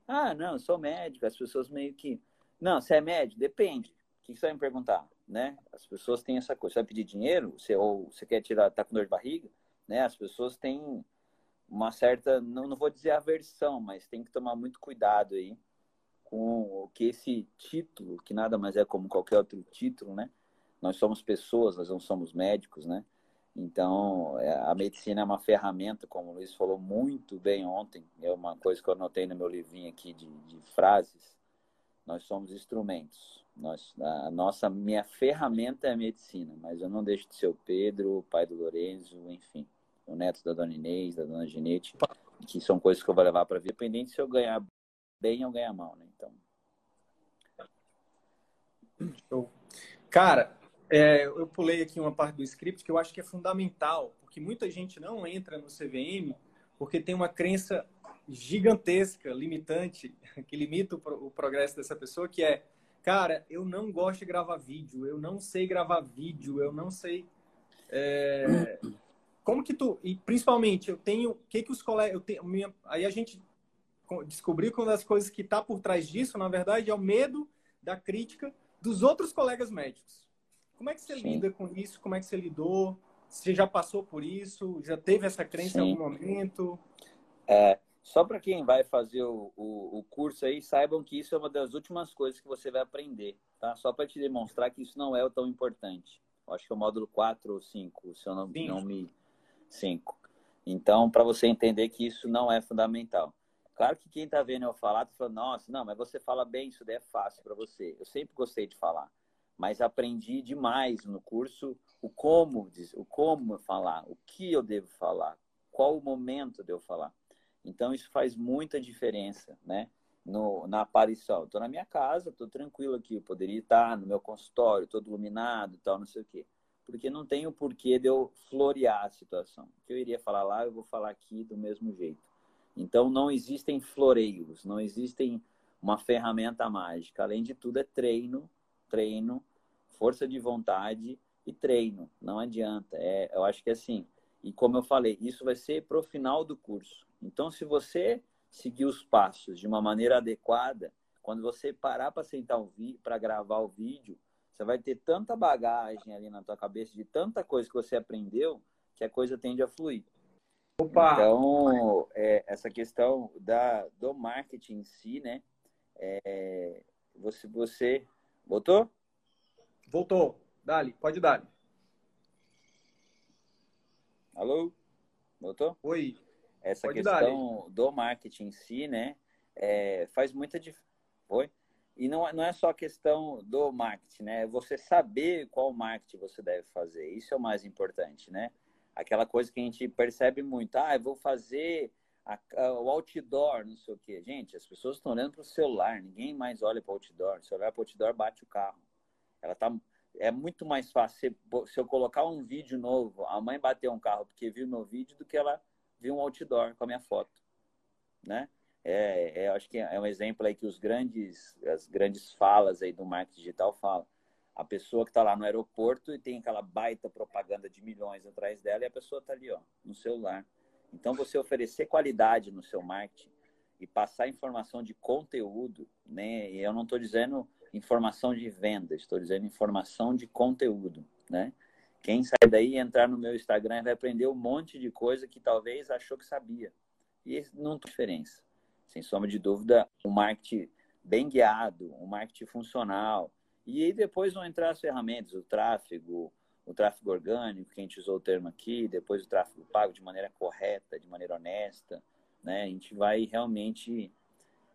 ah, não, eu sou médico. As pessoas meio que, não, você é médico? Depende. O que você vai me perguntar, né? As pessoas têm essa coisa. Você vai pedir dinheiro? Você, ou você quer tirar, tá com dor de barriga? Né? As pessoas têm uma certa, não, não vou dizer aversão, mas tem que tomar muito cuidado aí com o que esse título, que nada mais é como qualquer outro título, né? Nós somos pessoas, nós não somos médicos, né? Então, é, a medicina é uma ferramenta, como o Luiz falou muito bem ontem, é uma coisa que eu anotei no meu livrinho aqui de, de frases. Nós somos instrumentos. Nós, a nossa, minha ferramenta é a medicina, mas eu não deixo de ser o Pedro, o pai do Lorenzo, enfim o neto da dona Inês, da dona Ginete, que são coisas que eu vou levar para vida, independente se eu ganhar bem ou ganhar mal, né? Então. Show. Cara, é, eu pulei aqui uma parte do script que eu acho que é fundamental, porque muita gente não entra no CVM porque tem uma crença gigantesca, limitante, [laughs] que limita o, o progresso dessa pessoa, que é, cara, eu não gosto de gravar vídeo, eu não sei gravar vídeo, eu não sei. É... Como que tu. E principalmente, eu tenho. O que, que os colegas. Eu tenho, minha, aí a gente descobriu que uma das coisas que está por trás disso, na verdade, é o medo da crítica dos outros colegas médicos. Como é que você Sim. lida com isso? Como é que você lidou? Você já passou por isso? Já teve essa crença Sim. em algum momento? É, só para quem vai fazer o, o, o, curso aí, saibam que isso é uma das últimas coisas que você vai aprender, tá? Só para te demonstrar que isso não é tão importante. Acho que é o módulo 4 ou 5, se eu não, não me... 5. Então, para você entender que isso não é fundamental. Claro que quem está vendo eu falar, está falando, nossa, não, mas você fala bem, isso daí é fácil para você. Eu sempre gostei de falar, mas aprendi demais no curso o como, o como falar, o que eu devo falar, qual o momento de eu falar. Então, isso faz muita diferença, né? No, na aparição. Estou na minha casa, estou tranquilo aqui. Eu poderia estar no meu consultório, todo iluminado e tal, não sei o quê. Porque não tem o porquê de eu florear a situação. O que eu iria falar lá, eu vou falar aqui do mesmo jeito. Então, não existem floreios, não existem uma ferramenta mágica. Além de tudo, é treino, treino, força de vontade e treino. Não adianta. É, eu acho que é assim. E como eu falei, isso vai ser para o final do curso. Então, se você seguir os passos de uma maneira adequada, quando você parar para sentar para gravar o vídeo, você vai ter tanta bagagem ali na tua cabeça de tanta coisa que você aprendeu que a coisa tende a fluir. Opa! Então, é, essa questão da, do marketing em si, né? É, você, você. Voltou? Voltou. Dali, pode dar. Alô? Voltou? Oi essa Pode questão dar, do marketing em si, né? É, faz muita diferença. Foi? E não, não é só questão do marketing, né? É você saber qual marketing você deve fazer. Isso é o mais importante, né? Aquela coisa que a gente percebe muito. Ah, eu vou fazer a, a, o outdoor, não sei o quê. Gente, as pessoas estão olhando para o celular. Ninguém mais olha para o outdoor. Se olhar para o outdoor, bate o carro. Ela tá, é muito mais fácil se, se eu colocar um vídeo novo, a mãe bater um carro porque viu meu vídeo, do que ela vi um outdoor com a minha foto, né? É, é, acho que é um exemplo aí que os grandes, as grandes falas aí do marketing digital falam. A pessoa que está lá no aeroporto e tem aquela baita propaganda de milhões atrás dela e a pessoa está ali, ó, no celular. Então, você oferecer qualidade no seu marketing e passar informação de conteúdo, né? E eu não estou dizendo informação de venda, estou dizendo informação de conteúdo, né? Quem sair daí e entrar no meu Instagram vai aprender um monte de coisa que talvez achou que sabia. E não tem diferença. Sem sombra de dúvida, um marketing bem guiado, um marketing funcional. E aí depois vão entrar as ferramentas, o tráfego, o tráfego orgânico, que a gente usou o termo aqui, depois o tráfego pago de maneira correta, de maneira honesta. Né? A gente vai realmente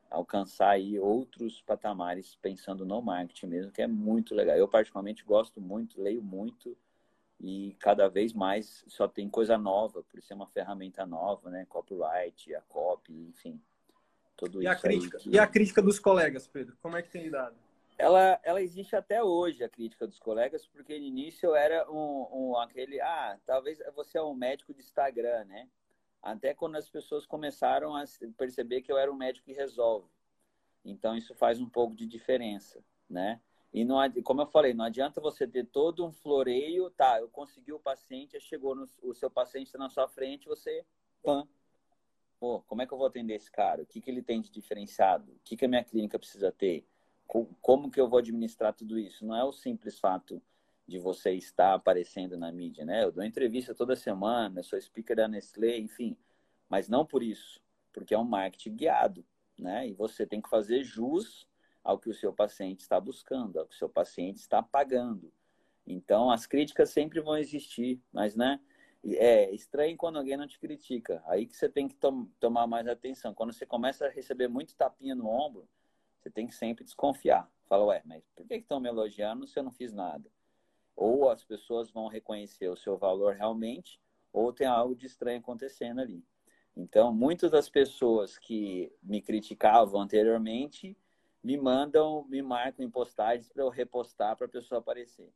alcançar aí outros patamares pensando no marketing mesmo, que é muito legal. Eu particularmente gosto muito, leio muito, e cada vez mais só tem coisa nova, por ser uma ferramenta nova, né? Copyright, a copy, enfim, tudo e. A crítica, que... E a crítica dos colegas, Pedro, como é que tem lidado? Ela, ela existe até hoje, a crítica dos colegas, porque no início eu era um, um aquele, ah, talvez você é um médico de Instagram, né? Até quando as pessoas começaram a perceber que eu era um médico que resolve. Então isso faz um pouco de diferença, né? E não, como eu falei, não adianta você ter todo um floreio, tá? Eu consegui o paciente, chegou no, o seu paciente na sua frente, você, pã, pô, como é que eu vou atender esse cara? O que, que ele tem de diferenciado? O que, que a minha clínica precisa ter? Como que eu vou administrar tudo isso? Não é o simples fato de você estar aparecendo na mídia, né? Eu dou entrevista toda semana, sou speaker da Nestlé, enfim, mas não por isso, porque é um marketing guiado, né? E você tem que fazer jus ao que o seu paciente está buscando, ao que o seu paciente está pagando. Então, as críticas sempre vão existir, mas, né? É estranho quando alguém não te critica. Aí que você tem que tom tomar mais atenção. Quando você começa a receber muito tapinha no ombro, você tem que sempre desconfiar. Fala, ué, mas por que estão me elogiando se eu não fiz nada? Ou as pessoas vão reconhecer o seu valor realmente, ou tem algo de estranho acontecendo ali. Então, muitas das pessoas que me criticavam anteriormente me mandam, me marcam em postagens para eu repostar para a pessoa aparecer.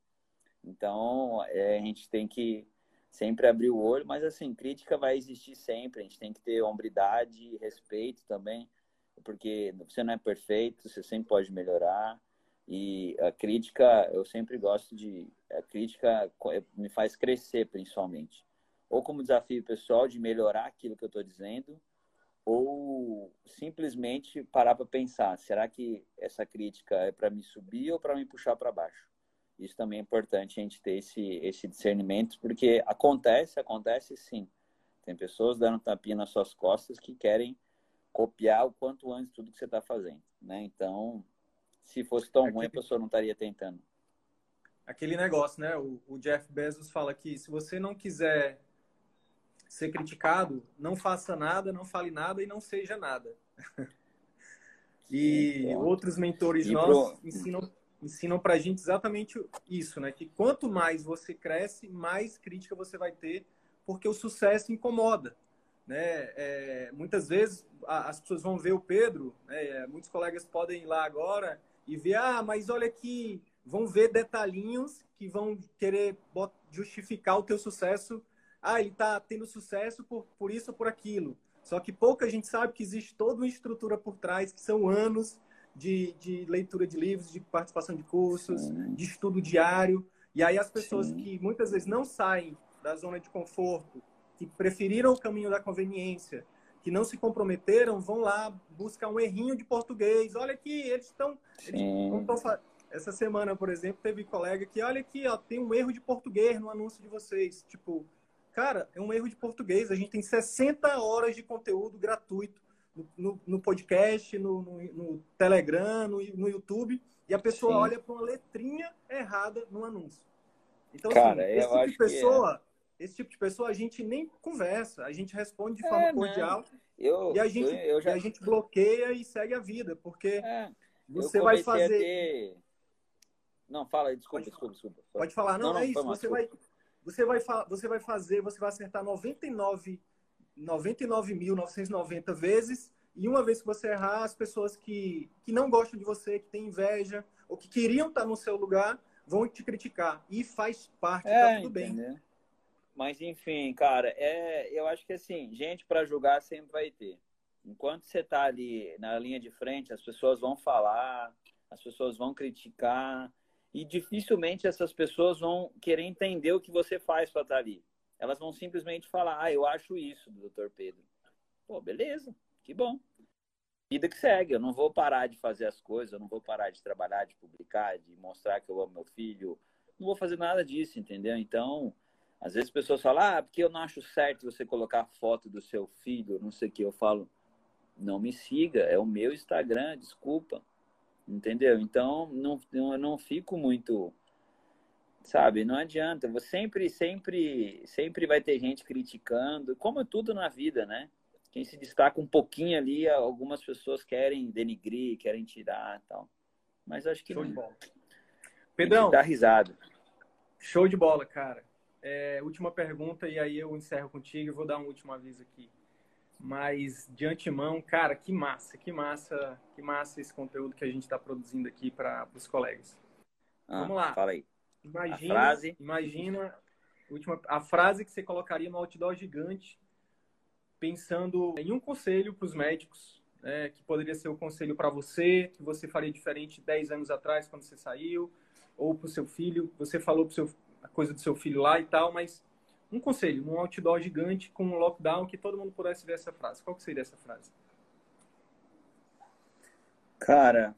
Então, é, a gente tem que sempre abrir o olho, mas assim, crítica vai existir sempre, a gente tem que ter hombridade, respeito também, porque você não é perfeito, você sempre pode melhorar. E a crítica, eu sempre gosto de. A crítica me faz crescer, principalmente. Ou como desafio pessoal de melhorar aquilo que eu estou dizendo, ou simplesmente parar para pensar: será que essa crítica é para me subir ou para me puxar para baixo? Isso também é importante a gente ter esse, esse discernimento, porque acontece, acontece sim. Tem pessoas dando tapinha nas suas costas que querem copiar o quanto antes tudo que você está fazendo, né? Então, se fosse tão ruim, a pessoa não estaria tentando. Aquele negócio, né? O, o Jeff Bezos fala que se você não quiser ser criticado, não faça nada, não fale nada e não seja nada. [laughs] e outros mentores nossos pro... ensinam ensinam para a gente exatamente isso, né? Que quanto mais você cresce, mais crítica você vai ter, porque o sucesso incomoda, né? É, muitas vezes a, as pessoas vão ver o Pedro, né? muitos colegas podem ir lá agora e ver, ah, mas olha aqui, vão ver detalhinhos que vão querer justificar o teu sucesso. Ah, ele está tendo sucesso por, por isso ou por aquilo. Só que pouca gente sabe que existe toda uma estrutura por trás, que são anos de, de leitura de livros, de participação de cursos, Sim. de estudo diário. E aí as pessoas Sim. que muitas vezes não saem da zona de conforto, que preferiram o caminho da conveniência, que não se comprometeram, vão lá buscar um errinho de português. Olha aqui, eles estão. Essa semana, por exemplo, teve colega que, olha aqui, ó, tem um erro de português no anúncio de vocês. Tipo, cara, é um erro de português. A gente tem 60 horas de conteúdo gratuito no, no podcast, no, no, no, Telegram, no, no YouTube, e a pessoa Sim. olha para uma letrinha errada no anúncio. Então, assim, Cara, assim, esse tipo de é. pessoa, é. esse tipo de pessoa a gente nem conversa, a gente responde de é, forma cordial eu, e a gente, eu, eu já... a gente bloqueia e segue a vida, porque é, você vai fazer. Ter... Não, fala aí, desculpa, pode, desculpa, desculpa. Pode falar, não, não, não é isso. Você vai, você, vai, você vai fazer, você vai acertar 99 99.990 vezes e uma vez que você errar, as pessoas que, que não gostam de você, que têm inveja, ou que queriam estar no seu lugar, vão te criticar. E faz parte, tá é, tá tudo bem. Mas, enfim, cara, é, eu acho que assim, gente para julgar sempre vai ter. Enquanto você tá ali na linha de frente, as pessoas vão falar, as pessoas vão criticar, e dificilmente essas pessoas vão querer entender o que você faz para estar tá ali. Elas vão simplesmente falar, ah, eu acho isso, doutor Pedro. Pô, beleza, que bom. Vida que segue, eu não vou parar de fazer as coisas, eu não vou parar de trabalhar, de publicar, de mostrar que eu amo meu filho. Não vou fazer nada disso, entendeu? Então, às vezes as pessoas falam, ah, porque eu não acho certo você colocar foto do seu filho, não sei o que. Eu falo, não me siga, é o meu Instagram, desculpa. Entendeu? Então, não, eu não fico muito sabe? Não adianta. Você sempre, sempre, sempre vai ter gente criticando, como é tudo na vida, né? Quem se destaca um pouquinho ali, algumas pessoas querem denigrir, querem tirar, tal. Mas acho que show não. de bola. Pedrão, dá risada. Show de bola, cara. É, última pergunta e aí eu encerro contigo. Eu vou dar um último aviso aqui. Mas de antemão, cara, que massa, que massa, que massa esse conteúdo que a gente está produzindo aqui para os colegas. Ah, Vamos lá. Fala aí. Imagina, a frase. imagina última, a frase que você colocaria no outdoor gigante, pensando em um conselho para os médicos, né, que poderia ser o conselho para você, que você faria diferente 10 anos atrás, quando você saiu, ou para o seu filho. Você falou seu, a coisa do seu filho lá e tal, mas um conselho, um outdoor gigante com um lockdown que todo mundo pudesse ver essa frase. Qual que seria essa frase? Cara,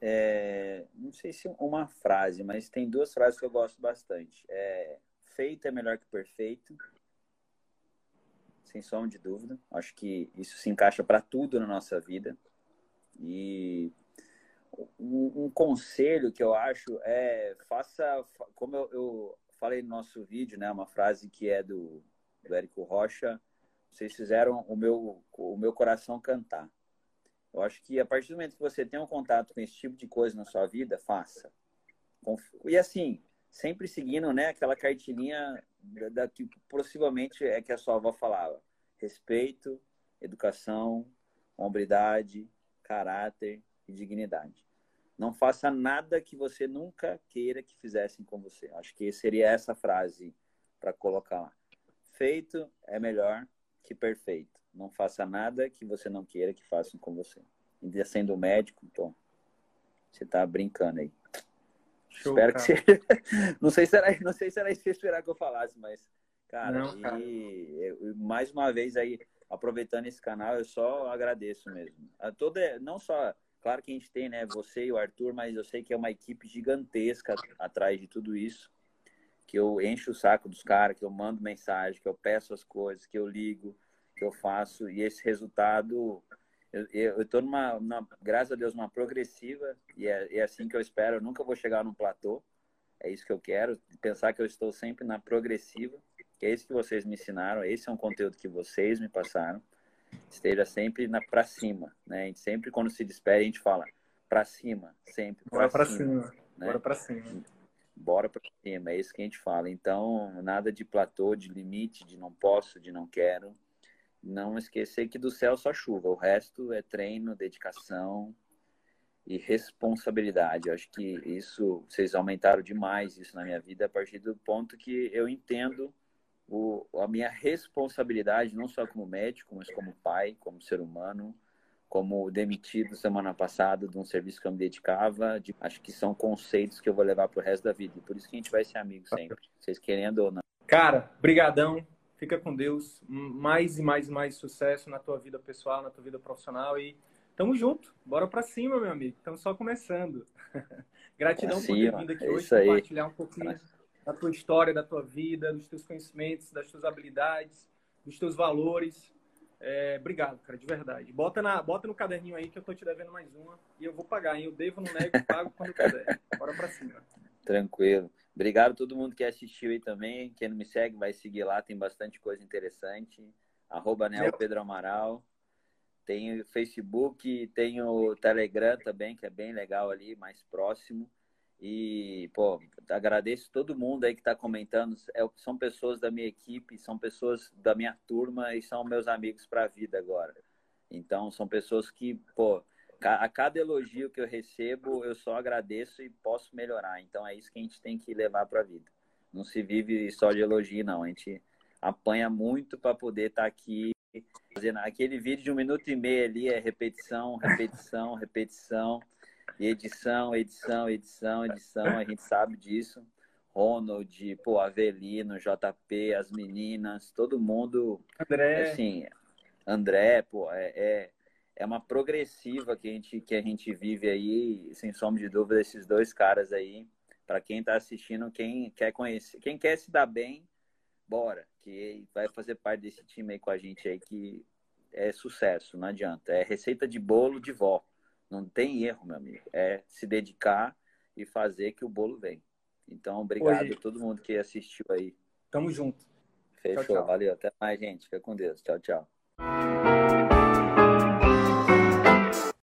é, não sei se uma frase, mas tem duas frases que eu gosto bastante. É, feito é melhor que perfeito, sem som de dúvida. Acho que isso se encaixa para tudo na nossa vida. E um, um, conselho que eu acho é faça, como eu, eu, falei no nosso vídeo, né, uma frase que é do, do Érico Rocha. Vocês fizeram o meu, o meu coração cantar. Eu acho que a partir do momento que você tem um contato com esse tipo de coisa na sua vida, faça. E assim, sempre seguindo né, aquela cartilinha da, da, que possivelmente é que a sua avó falava. Respeito, educação, hombridade, caráter e dignidade. Não faça nada que você nunca queira que fizessem com você. Acho que seria essa frase para colocar lá. feito é melhor que perfeito. Não faça nada que você não queira que façam com você. E sendo médico, então, você tá brincando aí. Show, Espero cara. que você. [laughs] não sei se era, não sei se era isso que esperar que eu falasse, mas, cara, não, cara. E, mais uma vez aí, aproveitando esse canal, eu só agradeço mesmo. A toda, não só, claro que a gente tem, né, você e o Arthur, mas eu sei que é uma equipe gigantesca atrás de tudo isso que eu encho o saco dos caras, que eu mando mensagem, que eu peço as coisas, que eu ligo, que eu faço, e esse resultado, eu estou numa, numa, graças a Deus, uma progressiva, e é, é, assim que eu espero, eu nunca vou chegar num platô, é isso que eu quero, pensar que eu estou sempre na progressiva, que é isso que vocês me ensinaram, esse é um conteúdo que vocês me passaram, esteja sempre na para cima, né? A gente sempre quando se despede a gente fala para cima, sempre para cima, cima. Né? Bora para cima bora para cima, é isso que a gente fala. Então, nada de platô, de limite, de não posso, de não quero. Não esquecer que do céu só chuva, o resto é treino, dedicação e responsabilidade. Eu acho que isso, vocês aumentaram demais isso na minha vida a partir do ponto que eu entendo o, a minha responsabilidade, não só como médico, mas como pai, como ser humano, como demitido semana passada de um serviço que eu me dedicava. De, acho que são conceitos que eu vou levar para o resto da vida. E por isso que a gente vai ser amigo sempre, vocês querendo ou não. Cara, brigadão. Fica com Deus. Mais e mais e mais sucesso na tua vida pessoal, na tua vida profissional e tamo junto. Bora para cima, meu amigo. Estamos só começando. [laughs] Gratidão por ter vindo aqui é hoje compartilhar um pouquinho da tua história, da tua vida, dos teus conhecimentos, das tuas habilidades, dos teus valores. É, obrigado, cara, de verdade. Bota, na, bota no caderninho aí que eu tô te devendo mais uma e eu vou pagar, hein? Eu devo, não nego, pago quando eu quiser. Bora pra cima. Tranquilo. Obrigado a todo mundo que assistiu aí também. Quem não me segue, vai seguir lá, tem bastante coisa interessante. Arroba Neo Pedro Amaral. Tem o Facebook, tem o Telegram também, que é bem legal ali, mais próximo. E, pô, agradeço todo mundo aí que está comentando. É, são pessoas da minha equipe, são pessoas da minha turma e são meus amigos para a vida agora. Então, são pessoas que, pô, a cada elogio que eu recebo, eu só agradeço e posso melhorar. Então, é isso que a gente tem que levar para a vida. Não se vive só de elogio, não. A gente apanha muito para poder estar tá aqui fazendo aquele vídeo de um minuto e meio ali, é repetição, repetição, [laughs] repetição. E edição, edição, edição, edição, a gente sabe disso. Ronald, pô, Avelino, JP, as meninas, todo mundo. André. Assim, André, pô, é, é, é uma progressiva que a, gente, que a gente vive aí, sem sombra de dúvida, esses dois caras aí. Para quem está assistindo, quem quer conhecer, quem quer se dar bem, bora, que vai fazer parte desse time aí com a gente aí que é sucesso, não adianta. É receita de bolo de vó. Não tem erro, meu amigo. É se dedicar e fazer que o bolo vem. Então, obrigado Oi. a todo mundo que assistiu aí. Tamo junto. Fechou. Tchau, tchau. Valeu. Até mais, gente. Fica com Deus. Tchau, tchau.